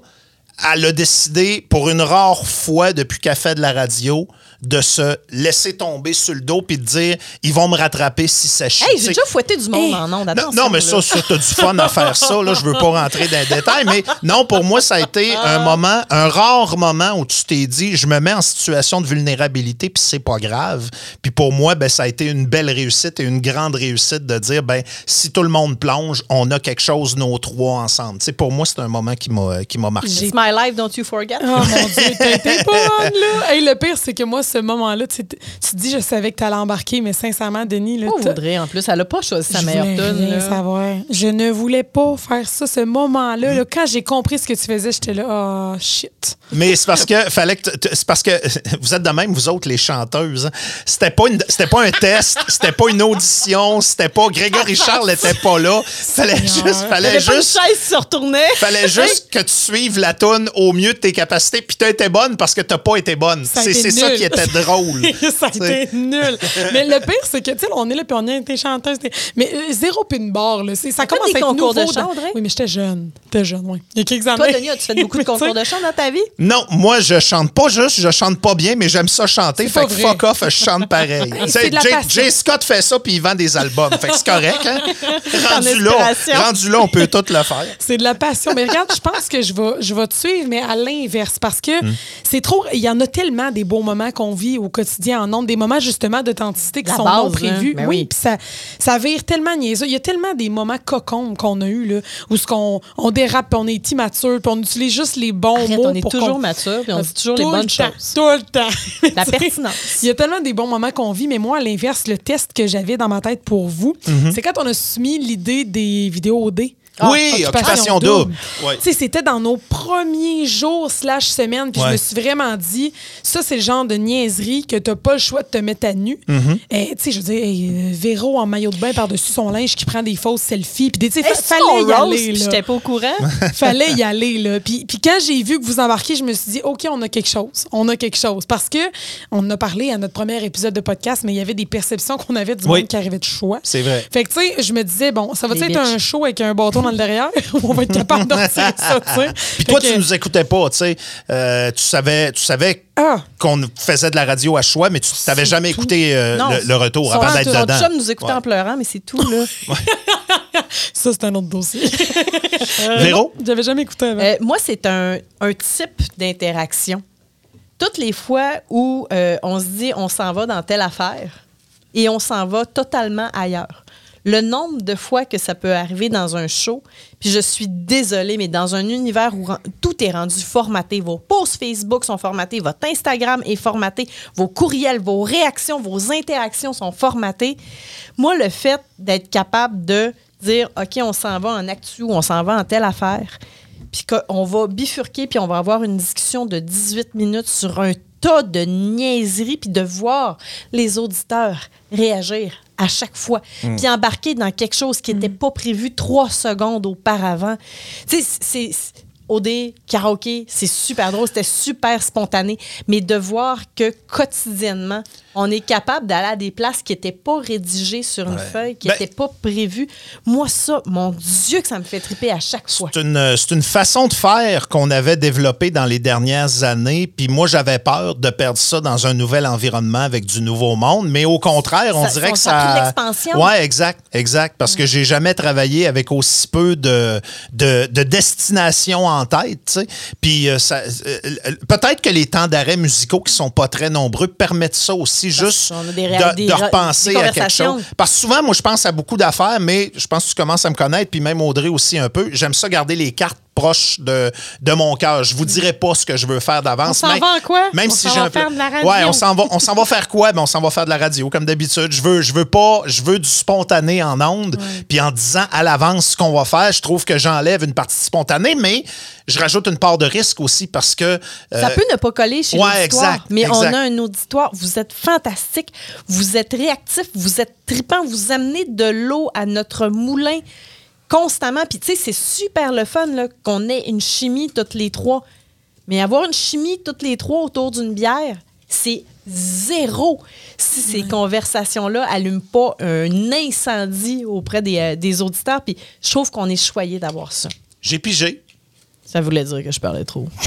elle a décidé, pour une rare fois depuis qu'elle fait de la radio, de se laisser tomber sur le dos puis de dire ils vont me rattraper si ça chie. Hey, j'ai déjà fouetté du monde Hey. en ondes. non, non, mais là. ça, ça t'as du fun à faire ça. Là, je veux pas rentrer dans les détails, mais non, pour moi, ça a été Ah. un moment, un rare moment où tu t'es dit, je me mets en situation de vulnérabilité, puis c'est pas grave. Puis pour moi, ben, ça a été une belle réussite et une grande réussite de dire, ben, si tout le monde plonge, on a quelque chose, nos trois ensemble. Pour moi, c'est un moment qui m'a, qui m'a marqué. It's my life, don't you forget? Oh mon Dieu, t'as été bonne, là. Hey, le pire, c'est que moi, ce moment-là, tu, tu te dis, je savais que t'allais embarquer, mais sincèrement, Denis, là, Oh, Audrey, en plus, elle a pas choisi sa je meilleure là. savoir. Je ne voulais pas faire ça, ce moment-là. là. Quand j'ai compris ce que tu faisais, j'étais là, oh shit. Mais c'est parce que fallait que t- c'est parce que vous êtes de même vous autres les chanteuses. hein. C'était pas une c'était pas un test, c'était pas une audition, c'était pas Grégory Charles était pas là. Fallait juste fallait juste chaise se retournait. fallait juste que tu suives la tune au mieux de tes capacités puis t'as été bonne parce que t'as pas été bonne. C'est ça qui était drôle. ça a T'sais. été nul. Mais le pire, c'est que, tu sais, on est là, puis on a été chanteuse. Mais euh, zéro pin bar, là. C'est- Ça commence à être concours de nouveau chant, dans-? Oui, mais j'étais jeune. J'étais jeune, oui. Il y a quelques années. Toi, Denis, as-tu fait beaucoup de tu concours de chant dans ta vie? Non, moi je chante pas juste, je chante pas bien, mais j'aime ça chanter. Fait que vrai. fuck off, je chante pareil. Tu Jay, Scott fait ça puis il vend des albums. Fait que c'est correct, hein? rendu là, rendu là, on peut tout le faire. C'est de la passion. Mais regarde, je pense que je vais, je vais te suivre, mais à l'inverse. Parce que Hmm. c'est trop. Il y en a tellement des beaux moments qu'on vit au quotidien en nombre, des moments justement d'authenticité qui La sont base, non prévus. hein. Ben oui, oui. puis ça, ça vire tellement niaiseux. Il y a tellement des moments cocons qu'on a eu là, où ce qu'on on dérape, puis on est immature, puis on utilise juste les bons Arrête, mots. on est pour toujours qu'on- mature, puis on dit toujours les Tout bonnes le temps, choses. Tout le temps. La pertinence. Il y a tellement des bons moments qu'on vit, mais moi, à l'inverse, le test que j'avais dans ma tête pour vous, Mhm. c'est quand on a soumis l'idée des vidéos OD. Oui, Occupation Double. Ouais. Tu sais, c'était dans nos premiers jours slash semaines, puis je me suis vraiment dit, ça, c'est le genre de niaiserie que t'as pas le choix de te mettre à nu. Mm-hmm. Et, tu sais, je veux dire, hey, euh, Véro en maillot de bain par-dessus son linge qui prend des fausses selfies, puis tu sais, fallait y roast, aller, j'étais pas au courant? Fallait y aller, là. Puis, puis quand j'ai vu que vous embarquiez, je me suis dit, OK, on a quelque chose. On a quelque chose. Parce que on en a parlé à notre premier épisode de podcast, mais il y avait des perceptions qu'on avait du Oui. monde qui arrivait de choix. C'est vrai. Fait que, tu sais, je me disais, bon, ça va être un show avec un bâton dans le derrière on va être capable de retirer ça, tu sais. Puis toi, que- tu nous écoutais pas, tu sais. Euh, tu savais, tu savais Ah! qu'on faisait de la radio à choix, mais tu t'avais jamais tout. écouté euh, Non, le, le retour avant d'être dedans. chum nous écoutait Ouais. en pleurant, mais c'est tout, là. Ça, c'est un autre dossier. Véro? J'avais jamais écouté avant. Euh, moi, c'est un, un type d'interaction. Toutes les fois où euh, on se dit on s'en va dans telle affaire et on s'en va totalement ailleurs. Le nombre de fois que ça peut arriver dans un show, puis je suis désolée, mais dans un univers où tout est rendu formaté, vos posts Facebook sont formatés, votre Instagram est formaté, vos courriels, vos réactions, vos interactions sont formatées. Moi, le fait d'être capable de dire, OK, on s'en va en actu on s'en va en telle affaire, puis qu'on va bifurquer, puis on va avoir une discussion de 18 minutes sur un tas de niaiseries, puis de voir les auditeurs réagir à chaque fois, puis embarquer dans quelque chose qui n'était pas prévu trois secondes auparavant. Tu sais, c'est... c'est- OD, karaoké, c'est super drôle, c'était super spontané, mais de voir que quotidiennement, on est capable d'aller à des places qui n'étaient pas rédigées sur une feuille, qui Ben- n'étaient pas prévues. Moi, ça, mon Dieu, que ça me fait triper à chaque fois. C'est une, c'est une façon de faire qu'on avait développée dans les dernières années. Puis moi, j'avais peur de perdre ça dans un nouvel environnement avec du nouveau monde. Mais au contraire, on Ça- dirait que ça l'expansion. Ouais, exact, exact. Parce que j'ai jamais travaillé avec aussi peu de, de, de destination en tête, tu sais. Puis euh, ça, euh, euh, peut-être que les temps d'arrêt musicaux qui sont pas très nombreux permettent ça aussi, juste des de, des repenser des à quelque chose. Parce que souvent, moi, je pense à beaucoup d'affaires, mais je pense que tu commences à me connaître, puis même Audrey aussi un peu. J'aime ça garder les cartes proches de, de mon cœur. Je vous dirai pas ce que je veux faire d'avance. On s'en va en quoi? Même On si s'en j'ai va un peu- faire de la radio? Ouais, on s'en va, on s'en va faire quoi? Ben, on s'en va faire de la radio, comme d'habitude. Je veux, je veux pas, je veux du spontané en ondes. Puis en disant à l'avance ce qu'on va faire, je trouve que j'enlève une partie spontanée, mais je rajoute une part de risque aussi parce que. Ça euh, peut ne pas coller chez ouais, exact, mais on a un auditoire. Vous êtes fantastique, vous êtes réactif, vous êtes tripant, vous amenez de l'eau à notre moulin constamment. Puis tu sais, c'est super le fun là, qu'on ait une chimie toutes les trois. Mais avoir une chimie toutes les trois autour d'une bière, c'est zéro si ces conversations-là allument pas un incendie auprès des, euh, des auditeurs. Puis je trouve qu'on est choyé d'avoir ça. J'ai pigé. Ça voulait dire que je parlais trop.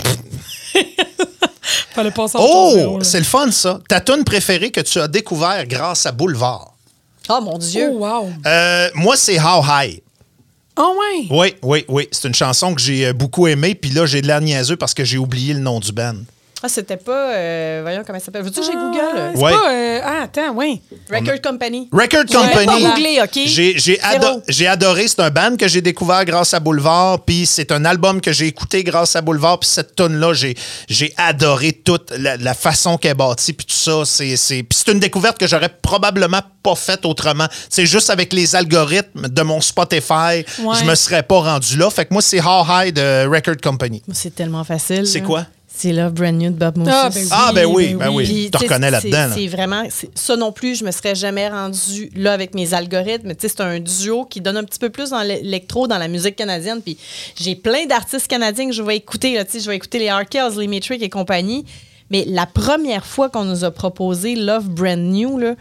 Fallait passer Oh, c'est le fun, ça. Ta tune préférée que tu as découvert grâce à Boulevard. Oh mon Dieu! Oh, wow. Euh, moi, c'est How High. Oh, ouais? Oui, oui, oui. C'est une chanson que j'ai euh, beaucoup aimée. Puis là, j'ai de l'air niaiseux parce que j'ai oublié le nom du band. Ah, c'était pas. euh, voyons comment ça s'appelle. Veux-tu que j'ai Google? Ah, c'est Ouais. pas. euh, ah, attends, oui. Record Company. Record Company. pas googlé, OK? J'ai, j'ai, Zéro. ado- j'ai adoré. C'est un band que j'ai découvert grâce à Boulevard. Puis c'est un album que j'ai écouté grâce à Boulevard. Puis cette tune-là, j'ai, j'ai adoré toute la, la façon qu'elle est bâtie. Puis tout ça. C'est, c'est... Puis c'est une découverte que j'aurais probablement pas faite autrement. C'est juste avec les algorithmes de mon Spotify, Ouais. je me serais pas rendu là. Fait que moi, c'est How High de Record Company. Moi, C'est tellement facile. C'est là. quoi? C'est Love Brand New de Bob Moses. Ah, ben oui. Ah, ben oui, ben ben oui. Puis, Tu te reconnais c'est- là-dedans, là. C'est vraiment. Ça non plus, je me serais jamais rendu là avec mes algorithmes. Tu sais, C'est un duo qui donne un petit peu plus dans l'électro, dans la musique canadienne. Puis j'ai plein d'artistes canadiens que je vais écouter. là. Tu sais, Je vais écouter les Arkells, les Matrix et compagnie. Mais la première fois qu'on nous a proposé Love Brand New, là,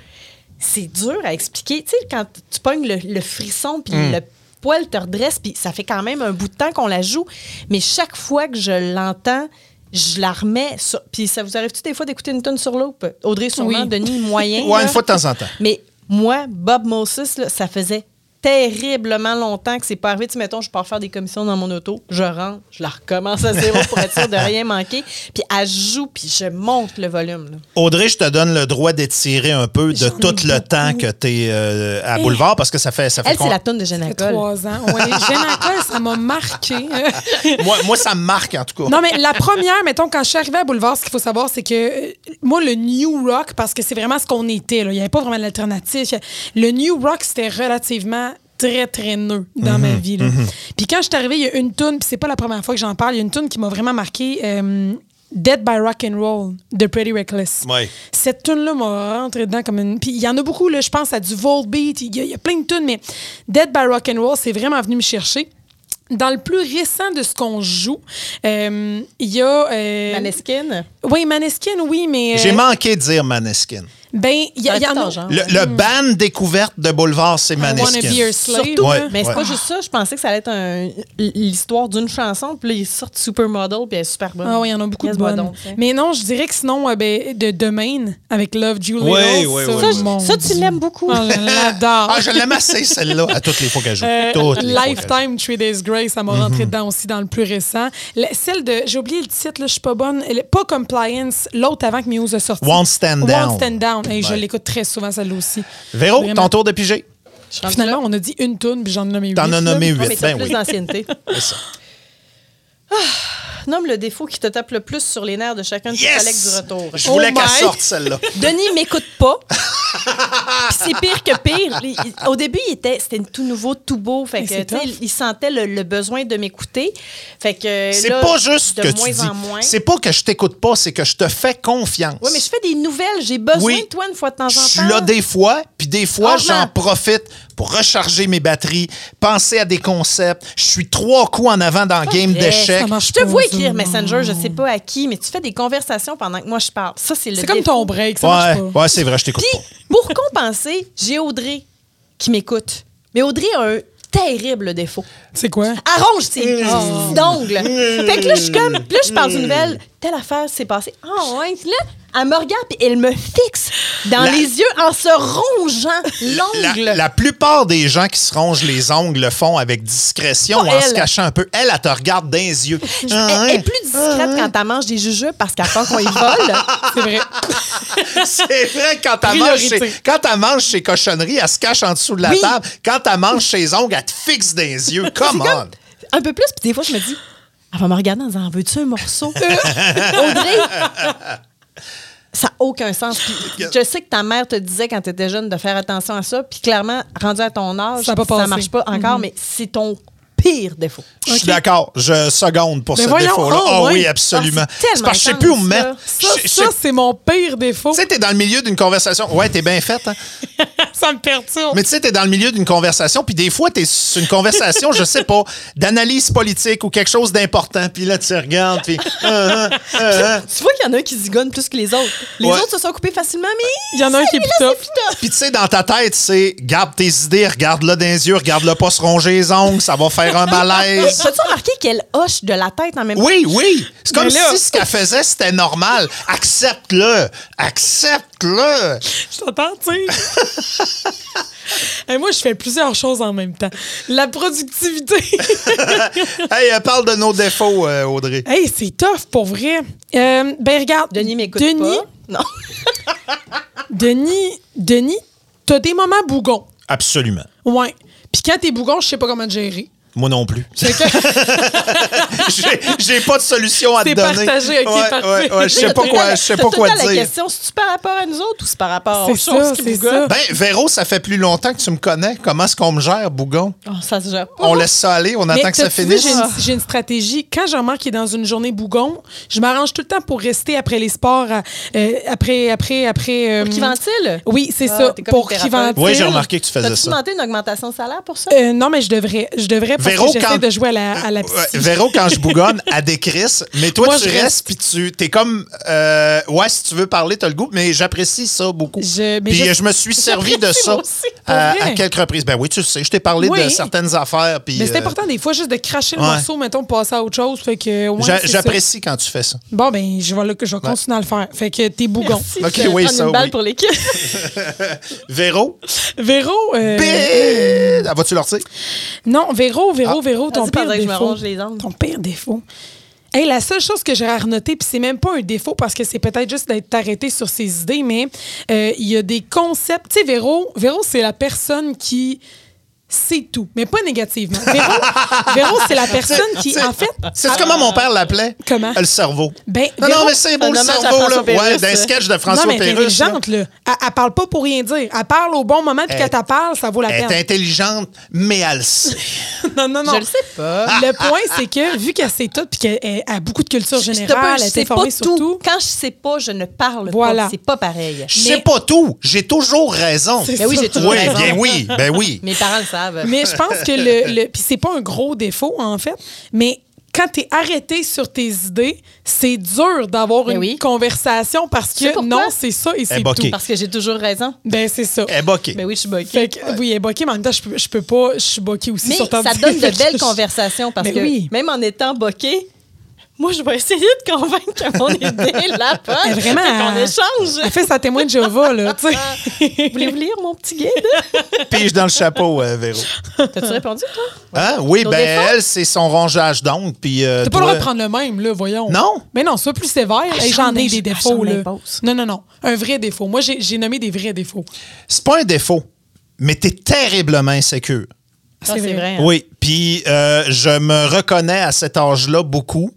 c'est dur à expliquer. Tu sais, quand tu pognes le, le frisson, puis Hmm. le poil te redresse, puis ça fait quand même un bout de temps qu'on la joue. Mais chaque fois que je l'entends, je la remets. sur- Puis ça vous arrive-tu des fois d'écouter une tonne sur loop? Audrey, sûrement, Oui. Denis, moyen. Ouais, là. une fois de temps en temps. Mais moi, Bob Moses, là, ça faisait terriblement longtemps que c'est pas arrivé. Tu sais, mettons, je pars faire des commissions dans mon auto, je rentre, je la recommence à zéro pour être sûr de rien manquer. Puis elle joue, puis je monte le volume. là. Audrey, je te donne le droit d'étirer un peu de tout le beaucoup. temps que tu es à Boulevard parce que ça fait. Ça fait Elle, c'est la toune de Ça fait Génacol. trois ans. Oui, Génacol, ça m'a marqué. moi, moi, ça me marque en tout cas. Non, mais la première, mettons, quand je suis arrivée à Boulevard, ce qu'il faut savoir, c'est que euh, moi, le New Rock, parce que c'est vraiment ce qu'on était, là, il n'y avait pas vraiment d'alternative. Le New Rock, c'était relativement très, très nœud dans ma vie. là. Puis quand je suis arrivée, il y a une tune, puis c'est pas la première fois que j'en parle, il y a une tune qui m'a vraiment marqué. euh, Dead by Rock and Roll de Pretty Reckless. Ouais. Cette tune là m'a rentré dedans comme une. Puis il y en a beaucoup, là, je pense à du Volbeat, il y, a- il y a plein de tunes, mais Dead by Rock and Roll, c'est vraiment venu me chercher. Dans le plus récent de ce qu'on joue, euh, il y a. euh, Maneskin? oui, Maneskin, oui, mais. euh, J'ai manqué de dire Maneskin. Ben, il y, a- y en a. petit genre. Le, le band découverte de Boulevard, c'est Maneskin. be your slave. Surtout, Ouais, mais c'est ouais. pas juste ça. Je pensais que ça allait être un- l'histoire d'une chanson. Puis là, ils sortent Supermodel, puis elle est super bonne. Ah oui, il y en a beaucoup de Yes, bah bonnes. mais non, je dirais que sinon, euh, ben, de Domain, avec Love Julie Oui, oui, ça, oui, Ça, tu l'aimes beaucoup. Ah, je l'adore. Ah, je l'aime assez, celle-là, à toutes les fois qu'elle joue. Euh, Lifetime, Three Days Grace, ça m'a Mhm. rentré dedans aussi dans le plus récent. La- celle de, j'ai oublié le titre, là, je suis pas bonne. Pas Compliance, l'autre avant que Muse a sorti. Won't Stand Down. Won't Stand Down. Hey, Je Ouais. l'écoute très souvent, celle-là aussi. Véro, Vraiment. ton tour de piger. Finalement, on a dit une toune, puis j'en ai nommé huit. T'en as nommé Ah, huit. Ben plus oui. d'ancienneté. C'est ça. Nomme le défaut qui te tape le plus sur les nerfs de chacun de tes Yes! collègues du retour. Je voulais Oh qu'elle sorte, celle-là. Denis m'écoute pas. Puis c'est pire que pire. Il- au début, il était, c'était tout nouveau, tout beau. Fait que, il sentait le, le besoin de m'écouter. Fait que C'est là, pas juste de que moins tu dis. en moins. C'est pas que je t'écoute pas, c'est que je te fais confiance. Oui, mais je fais des nouvelles. J'ai besoin Oui. de toi une fois de temps en temps. Je suis là des fois, puis des fois, j'en profite pour recharger mes batteries, penser à des concepts. Je suis trois coups en avant dans le game d'échecs. Je te vois écrire. Messenger, je sais pas à qui, mais tu fais des conversations pendant que moi je parle. Ça, c'est le C'est comme ton break, ça marche Ouais, pas. ouais, c'est vrai, je t'écoute Puis, pour compenser, j'ai Audrey qui m'écoute. Mais Audrey a un terrible défaut. C'est quoi? Arrange ses petits ongles. Fait que là, je suis comme. Puis là, je parle d'une nouvelle. Telle affaire s'est passée. Ah, ouais. Puis là, Elle me regarde puis elle me fixe dans La- les yeux en se rongeant l'ongle. la plupart des gens qui se rongent les ongles le font avec discrétion Pas en se cachant un peu. Elle, elle te regarde dans les yeux. Elle, Ah, elle est plus discrète quand elle mange des jujubes parce qu'elle peur qu'on y vole. C'est vrai. C'est vrai, quand elle, mange ses, quand elle mange ses cochonneries, elle se cache en dessous de la Oui. table. Quand elle mange ses ongles, elle te fixe dans les yeux. Come on! Un peu plus, puis des fois, je me dis, elle va me regarder en disant, veux-tu un morceau? Audrey! Ça n'a aucun sens. Puis je sais que ta mère te disait quand tu étais jeune de faire attention à ça, puis clairement, rendu à ton âge, Ça a pas ça passé. marche pas encore, mais c'est ton pire défaut. Je suis d'accord. Je seconde pour Mais ce défaut-là. oh, Ah oui, ouais. absolument. Ah, c'est parce que je sais plus où me mettre. Ça, c'est mon pire défaut. Tu sais, t'es dans le milieu d'une conversation. Ouais, t'es bien faite, hein? ça me perturbe. Mais tu sais, t'es dans le milieu d'une conversation, puis des fois, t'es sur une conversation, je sais pas, d'analyse politique ou quelque chose d'important, puis là, tu regardes, puis... ah, ah, ah, ah. Tu vois qu'il y en a un qui zigonne plus que les autres. Les Ouais. autres se sont coupés facilement, mais Il y en a un qui est plus top. Puis tu sais, dans ta tête, c'est garde tes idées, regarde-le dans les yeux, regarde-le pas se ronger les ongles, ça va faire un malaise. As-tu remarqué qu'elle hoche de la tête en même temps? Oui, oui. C'est comme là- si ce qu'elle faisait, c'était normal. Accepte-le. Accepte-le. Je t'entends, tu sais. Et moi, je fais plusieurs choses en même temps. La productivité. hey, elle parle de nos défauts, euh, Audrey. hey, c'est tough pour vrai. Euh, ben, regarde. Denis m'écoute Denis, pas. Non. Denis, Denis, t'as des moments bougons. Absolument. Ouais. Puis quand t'es bougon, je sais pas comment te gérer. Moi non plus. J'ai- pas de solution à te C'est donner. partagé, ok, ouais, parfait. ouais, ouais, je sais pas quoi, je sais pas quoi dire. la question, c'est-tu par rapport à nous autres ou c'est par rapport aux choses ça, qui ça. Ben, Véro, ça fait plus longtemps que tu me connais. Comment est-ce qu'on me gère, Bougon? Oh, ça se gère pas. On laisse ça aller, on Mais attend que ça finisse. J'ai une, j'ai une stratégie. Quand je remarque qu'il est dans une journée bougon, je m'arrange tout le temps pour rester après les sports, euh, après, après, après. euh, Pour qu'il ventile? Oui, c'est Ah, ça. Pour thérapeute. ventile. Oui, j'ai remarqué que tu faisais ça. demandé une augmentation de salaire pour ça? Euh, non, mais je devrais. Je devrais parce Véro, que j'essaie quand- de jouer à la, à la psy. Ouais, Véro, quand je bougonne, elle décrisse. Mais toi, Moi, tu je restes, reste. puis tu t'es comme. euh, ouais, si tu veux parler, t'as le goût, mais j'apprécie ça beaucoup. Je- mais puis je- je, me suis servi de ça aussi, à, quelques reprises. Ben oui, tu sais, je t'ai parlé de certaines affaires. puis, Mais c'est euh, important des fois juste de cracher le ouais. morceau, mettons, pour passer à autre chose. Fait que, ouais, j'a- c'est ça. J'apprécie quand tu fais ça. Bon, ben, je vais, le- je vais continuer à le faire. Fait que t'es bougon. Merci, Ok, oui, prendre ça, une balle oui. pour l'équipe. Véro, Véro. euh, ah, vas-tu leur dire? Non, Véro, Véro, Véro, ton pire pendant que je me défaut. ronge les ongles. Ton pire défaut. Hey, la seule chose que j'aurais à renoter, puis c'est même pas un défaut parce que c'est peut-être juste d'être arrêté sur ses idées, mais euh, il y a des concepts. Tu sais, Véro, Véro c'est la personne qui sait tout, mais pas négativement. Véro, Véro c'est la personne qui, C'est- en fait. C'est comment mon père l'appelait? Comment? Le cerveau. Ben, non, Véro- non, mais c'est beau Un le cerveau, là. Pérusse. Ouais, d'un sketch de François non, mais elle est Pérusse. là. intelligente, là. Elle, elle parle pas pour rien dire. Elle parle au bon moment, puis quand elle parle, ça vaut la Elle est peine. intelligente, mais elle le sait. non, non, non. Je le sais pas. Le point, c'est que vu qu'elle sait tout, puis qu'elle elle a beaucoup de culture générale, elle est informée sur tout. tout. Quand je sais pas, je ne parle Voilà. pas. C'est pas pareil. Je Mais- sais pas tout. J'ai toujours raison. C'est Mais oui, j'ai toujours Oui, raison. bien oui, ben oui. Mes parents le savent. Mais je pense que le. le puis c'est pas un gros défaut, en fait, mais quand tu es arrêté sur tes idées, c'est dur d'avoir Ben une oui. conversation parce que non, c'est ça et c'est tout. Parce que j'ai toujours raison. Ben, c'est ça. Elle est boquée. Ben oui, je suis boquée. Fait que, oui, elle est boquée, mais en même temps, je peux, je peux pas. Je suis boquée aussi Mais sur ta ça donne de belles conversations parce Mais que oui. même en étant boquée, moi, je vais essayer de convaincre que mon idée est la bonne. Elle, vraiment, Fait qu'on échange. Elle fait sa témoin de Jéhovah, là, tu sais. Voulez-vous lire mon petit guide? Pige dans le chapeau, euh, Véro. T'as-tu répondu, toi? Hein? Oui, Nos ben défauts? elle, c'est son rongeage d'ongles. Puis. euh, T'as pas le droit de prendre le même, là, voyons. Non? Mais non, sois plus sévère. Hey, J'en ai des défauts, là. Non, non, non. Un vrai défaut. Moi, j'ai nommé des vrais défauts. C'est pas un défaut, mais t'es terriblement insécure. Ah, c'est vrai. hein? Oui, puis euh, je me reconnais à cet âge-là beaucoup.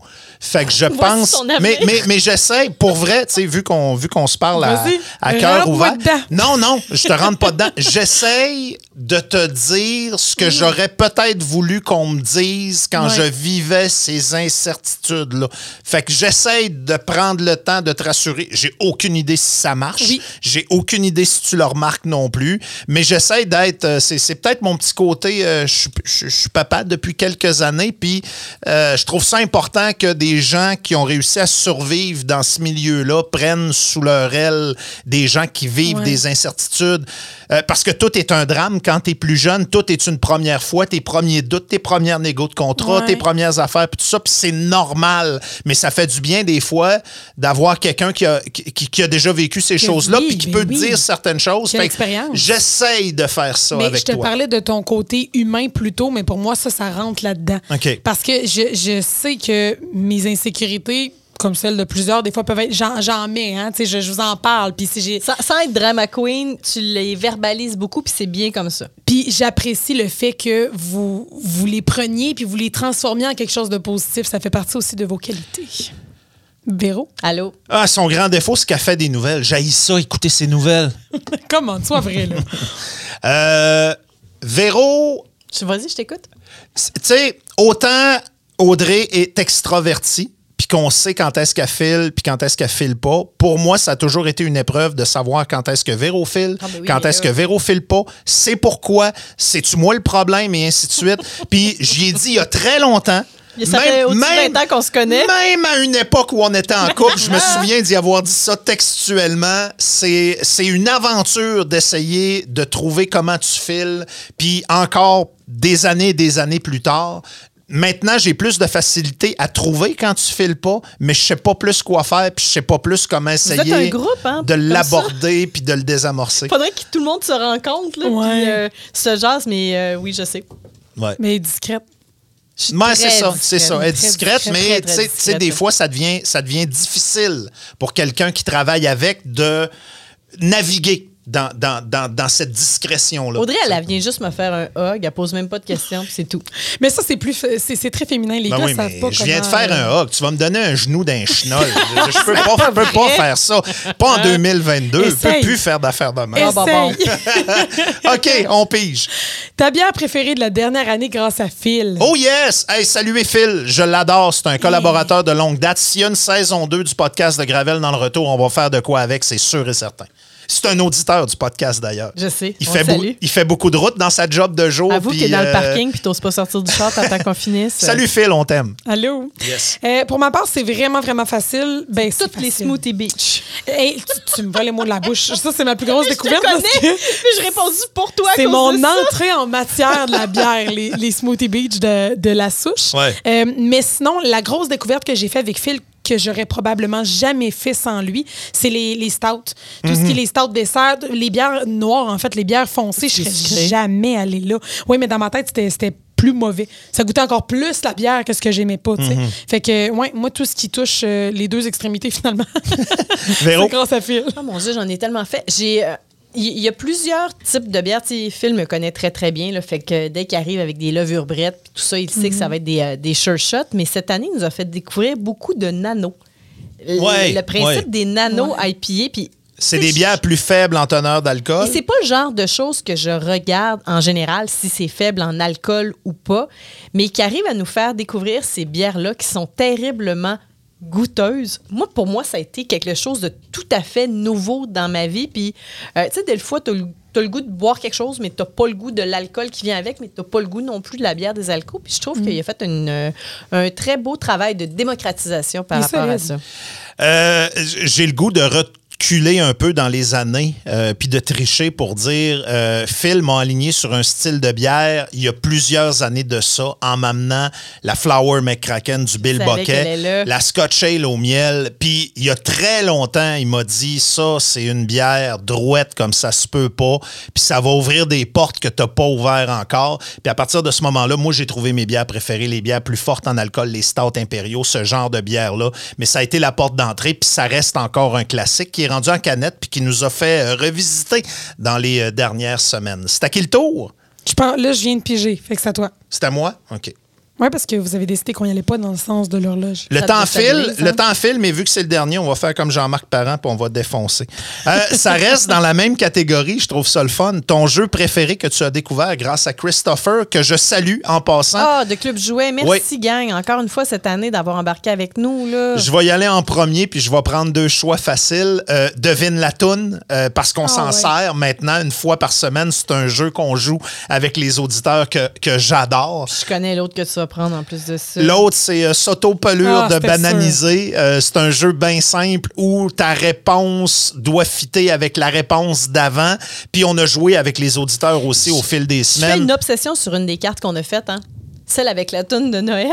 Fait que je Voici pense. Mais, mais, mais j'essaie, pour vrai, tu sais, vu qu'on vu qu'on se parle à, à cœur ouvert. Non, non, je te rentre pas dedans. J'essaie de te dire ce que j'aurais peut-être voulu qu'on me dise quand Ouais. je vivais ces incertitudes-là. Fait que j'essaie de prendre le temps de te rassurer. J'ai aucune idée si ça marche. Oui. J'ai aucune idée si tu le remarques non plus. Mais j'essaie d'être. euh, c'est, c'est peut-être mon petit côté. euh, je suis- je je suis papa depuis quelques années. Puis euh, je trouve ça important que des les gens qui ont réussi à survivre dans ce milieu-là prennent sous leur aile des gens qui vivent Ouais. des incertitudes. Euh, parce que tout est un drame quand tu es plus jeune, tout est une première fois, tes premiers doutes, tes premières négos de contrat, Ouais. tes premières affaires, puis tout ça, puis c'est normal. Mais ça fait du bien des fois d'avoir quelqu'un qui a, qui, a déjà vécu ces choses-là, oui, puis qui peut te dire certaines choses. J'essaye de faire ça Mais avec je te toi. parlais de ton côté humain plus tôt, mais pour moi, ça, ça rentre là-dedans. OK. Parce que je, je sais que mes insécurités, comme celles de plusieurs, des fois peuvent être. J'en, j'en mets, hein. Tu sais, je, je vous en parle. Puis si j'ai. Sans, sans être drama queen, tu les verbalises beaucoup, puis c'est bien comme ça. Puis j'apprécie le fait que vous, vous les preniez puis vous les transformiez en quelque chose de positif. Ça fait partie aussi de vos qualités. Véro? Allô? Ah, son grand défaut, c'est qu'elle fait des nouvelles. J'haïs ça, écouter ses nouvelles. Comment? Sois vrai, là? Euh, Véro, Tu- Vas-y, je t'écoute. tu sais, autant Audrey est extravertie, puis qu'on sait quand est-ce qu'elle file, puis quand est-ce qu'elle file pas. Pour moi, ça a toujours été une épreuve de savoir quand est-ce que Véro file, Ah, ben oui, quand est-ce que Véro file pas, c'est pourquoi, c'est-tu moi le problème, et ainsi de suite. puis j'y ai dit il y a très longtemps. Ça fait au-dessus de 20 ans qu'on se connaît. Même à une époque où on était en couple, je me souviens d'y avoir dit ça textuellement. C'est c'est une aventure d'essayer de trouver comment tu files. Puis encore des années et des années plus tard, maintenant, j'ai plus de facilité à trouver quand tu files pas, mais je sais pas plus quoi faire, puis je sais pas plus comment essayer un groupe, hein, de l'aborder puis de le désamorcer. Faudrait que tout le monde se rencontre, là, Ouais. puis euh, se jase, mais euh, oui, je sais. Ouais. Mais discrète. Ouais, c'est ça, discrète. c'est ça. Elle est discrète, mais très, tu très sais- tu sais, discrète. des fois, ça devient, ça devient difficile pour quelqu'un qui travaille avec de naviguer dans, dans, dans, dans cette discrétion-là. Audrey, elle, elle vient juste me faire un hug, elle pose même pas de questions, puis c'est tout. Mais ça, c'est plus. C'est, c'est très féminin. Les Ben gars oui, savent pas je viens de faire euh, un hug. Tu vas me donner un genou d'un chenol. je je peux pas, je peux pas faire ça. Pas en 2022. Je peux plus faire d'affaires de même. Ah, bon, bon. Essaye. OK, on pige. Ta bière préférée de la dernière année grâce à Phil. Oh yes! Hey, saluez Phil, je l'adore. C'est un collaborateur de longue date. S'il y a une saison 2 du podcast de Gravel dans le retour, on va faire de quoi avec, c'est sûr et certain. C'est un auditeur du podcast d'ailleurs. Je sais. Il on fait, beau- il fait beaucoup de route dans sa job de jour. Avoue puis, t'es dans le euh, parking, puis t'oses pas sortir du char, t'attends qu'on finisse. Salut Phil, on t'aime. Allô? Yes. Euh, pour ma part, c'est vraiment, vraiment facile. Ben, Toutes les. Smoothie Beach. Hey, tu, tu me voles les mots de la bouche. Ça, c'est ma plus grosse Je te découverte. parce connais, que mais je réponds pour toi C'est mon de ça. entrée en matière de la bière, les, les Smoothie Beach de, de la souche. Ouais. Euh, mais sinon, la grosse découverte que j'ai fait avec Phil, que j'aurais probablement jamais fait sans lui, c'est les, les stouts. Tout ce qui est les stouts dessert, les bières noires, en fait, les bières foncées, je serais jamais allée là. Oui, mais dans ma tête, c'était- c'était plus mauvais. Ça goûtait encore plus la bière que ce que j'aimais pas, tu sais. Fait que, ouais, moi, tout ce qui touche euh, les deux extrémités, finalement, Véro? c'est grâce à Phil. Oh mon Dieu, j'en ai tellement fait. J'ai. euh, Il y a plusieurs types de bières. Tu sais, Phil me connaît très, très bien. Là, fait que dès qu'il arrive avec des levures brettes, puis tout ça, il sait que ça va être des, euh, des sure shots. Mais cette année, il nous a fait découvrir beaucoup de nanos. Le- Ouais, le principe ouais. des nanos IPA, puis C'est des bières plus faibles en teneur d'alcool. Et c'est pas le genre de choses que je regarde en général, si c'est faible en alcool ou pas, mais qui arrive à nous faire découvrir ces bières-là qui sont terriblement goûteuses. Moi, pour moi, ça a été quelque chose de tout à fait nouveau dans ma vie. Puis, euh, tu sais, des fois, tu as le goût de boire quelque chose, mais tu pas le goût de l'alcool qui vient avec, mais tu pas le goût non plus de la bière des alcools. Puis je trouve qu'il a fait une, euh, un très beau travail de démocratisation par rapport à ça. Euh, J'ai le goût de reculer un peu dans les années, euh, puis de tricher pour dire euh, Phil m'a aligné sur un style de bière il y a plusieurs années de ça, en m'amenant la Flower McCracken du Bill Bucket, là. la Scotch Ale au miel. Puis il y a très longtemps, il m'a dit ça, c'est une bière drouette comme ça se peut pas, puis ça va ouvrir des portes que tu n'as pas ouvertes encore. Puis à partir de ce moment-là, moi j'ai trouvé mes bières préférées, les bières plus fortes en alcool, les stouts impériaux, ce genre de bière-là. Mais ça a été la porte d'entrée, puis ça reste encore un classique qui est rendu en canette, puis qui nous a fait euh, revisiter dans les euh, dernières semaines. C'est à qui le tour? Je pense, là, je viens de piger. Fait que c'est à toi. C'est à moi? OK. Oui, parce que vous avez décidé qu'on n'y allait pas dans le sens de l'horloge. Le Ça temps te file, le temps file, mais vu que c'est le dernier, on va faire comme Jean-Marc Parent puis on va défoncer. Euh, ça reste dans la même catégorie, je trouve ça le fun. Ton jeu préféré que tu as découvert grâce à Christopher, que je salue en passant. Ah, de Club Jouet. Merci, Oui. gang, encore une fois cette année d'avoir embarqué avec nous. Là. Je vais y aller en premier, puis je vais prendre deux choix faciles. Euh, devine la toune, euh, parce qu'on s'en ouais. sert maintenant une fois par semaine. C'est un jeu qu'on joue avec les auditeurs que, que j'adore. Je connais l'autre que tu vas prendre en plus de ça. L'autre, c'est euh, Sauto-pelure Ah, de bananiser. Euh, c'est un jeu bien simple où ta réponse doit fitter avec la réponse d'avant. Puis on a joué avec les auditeurs aussi au fil des semaines. une obsession sur une des cartes qu'on a faites, hein? Celle avec la toune de Noël.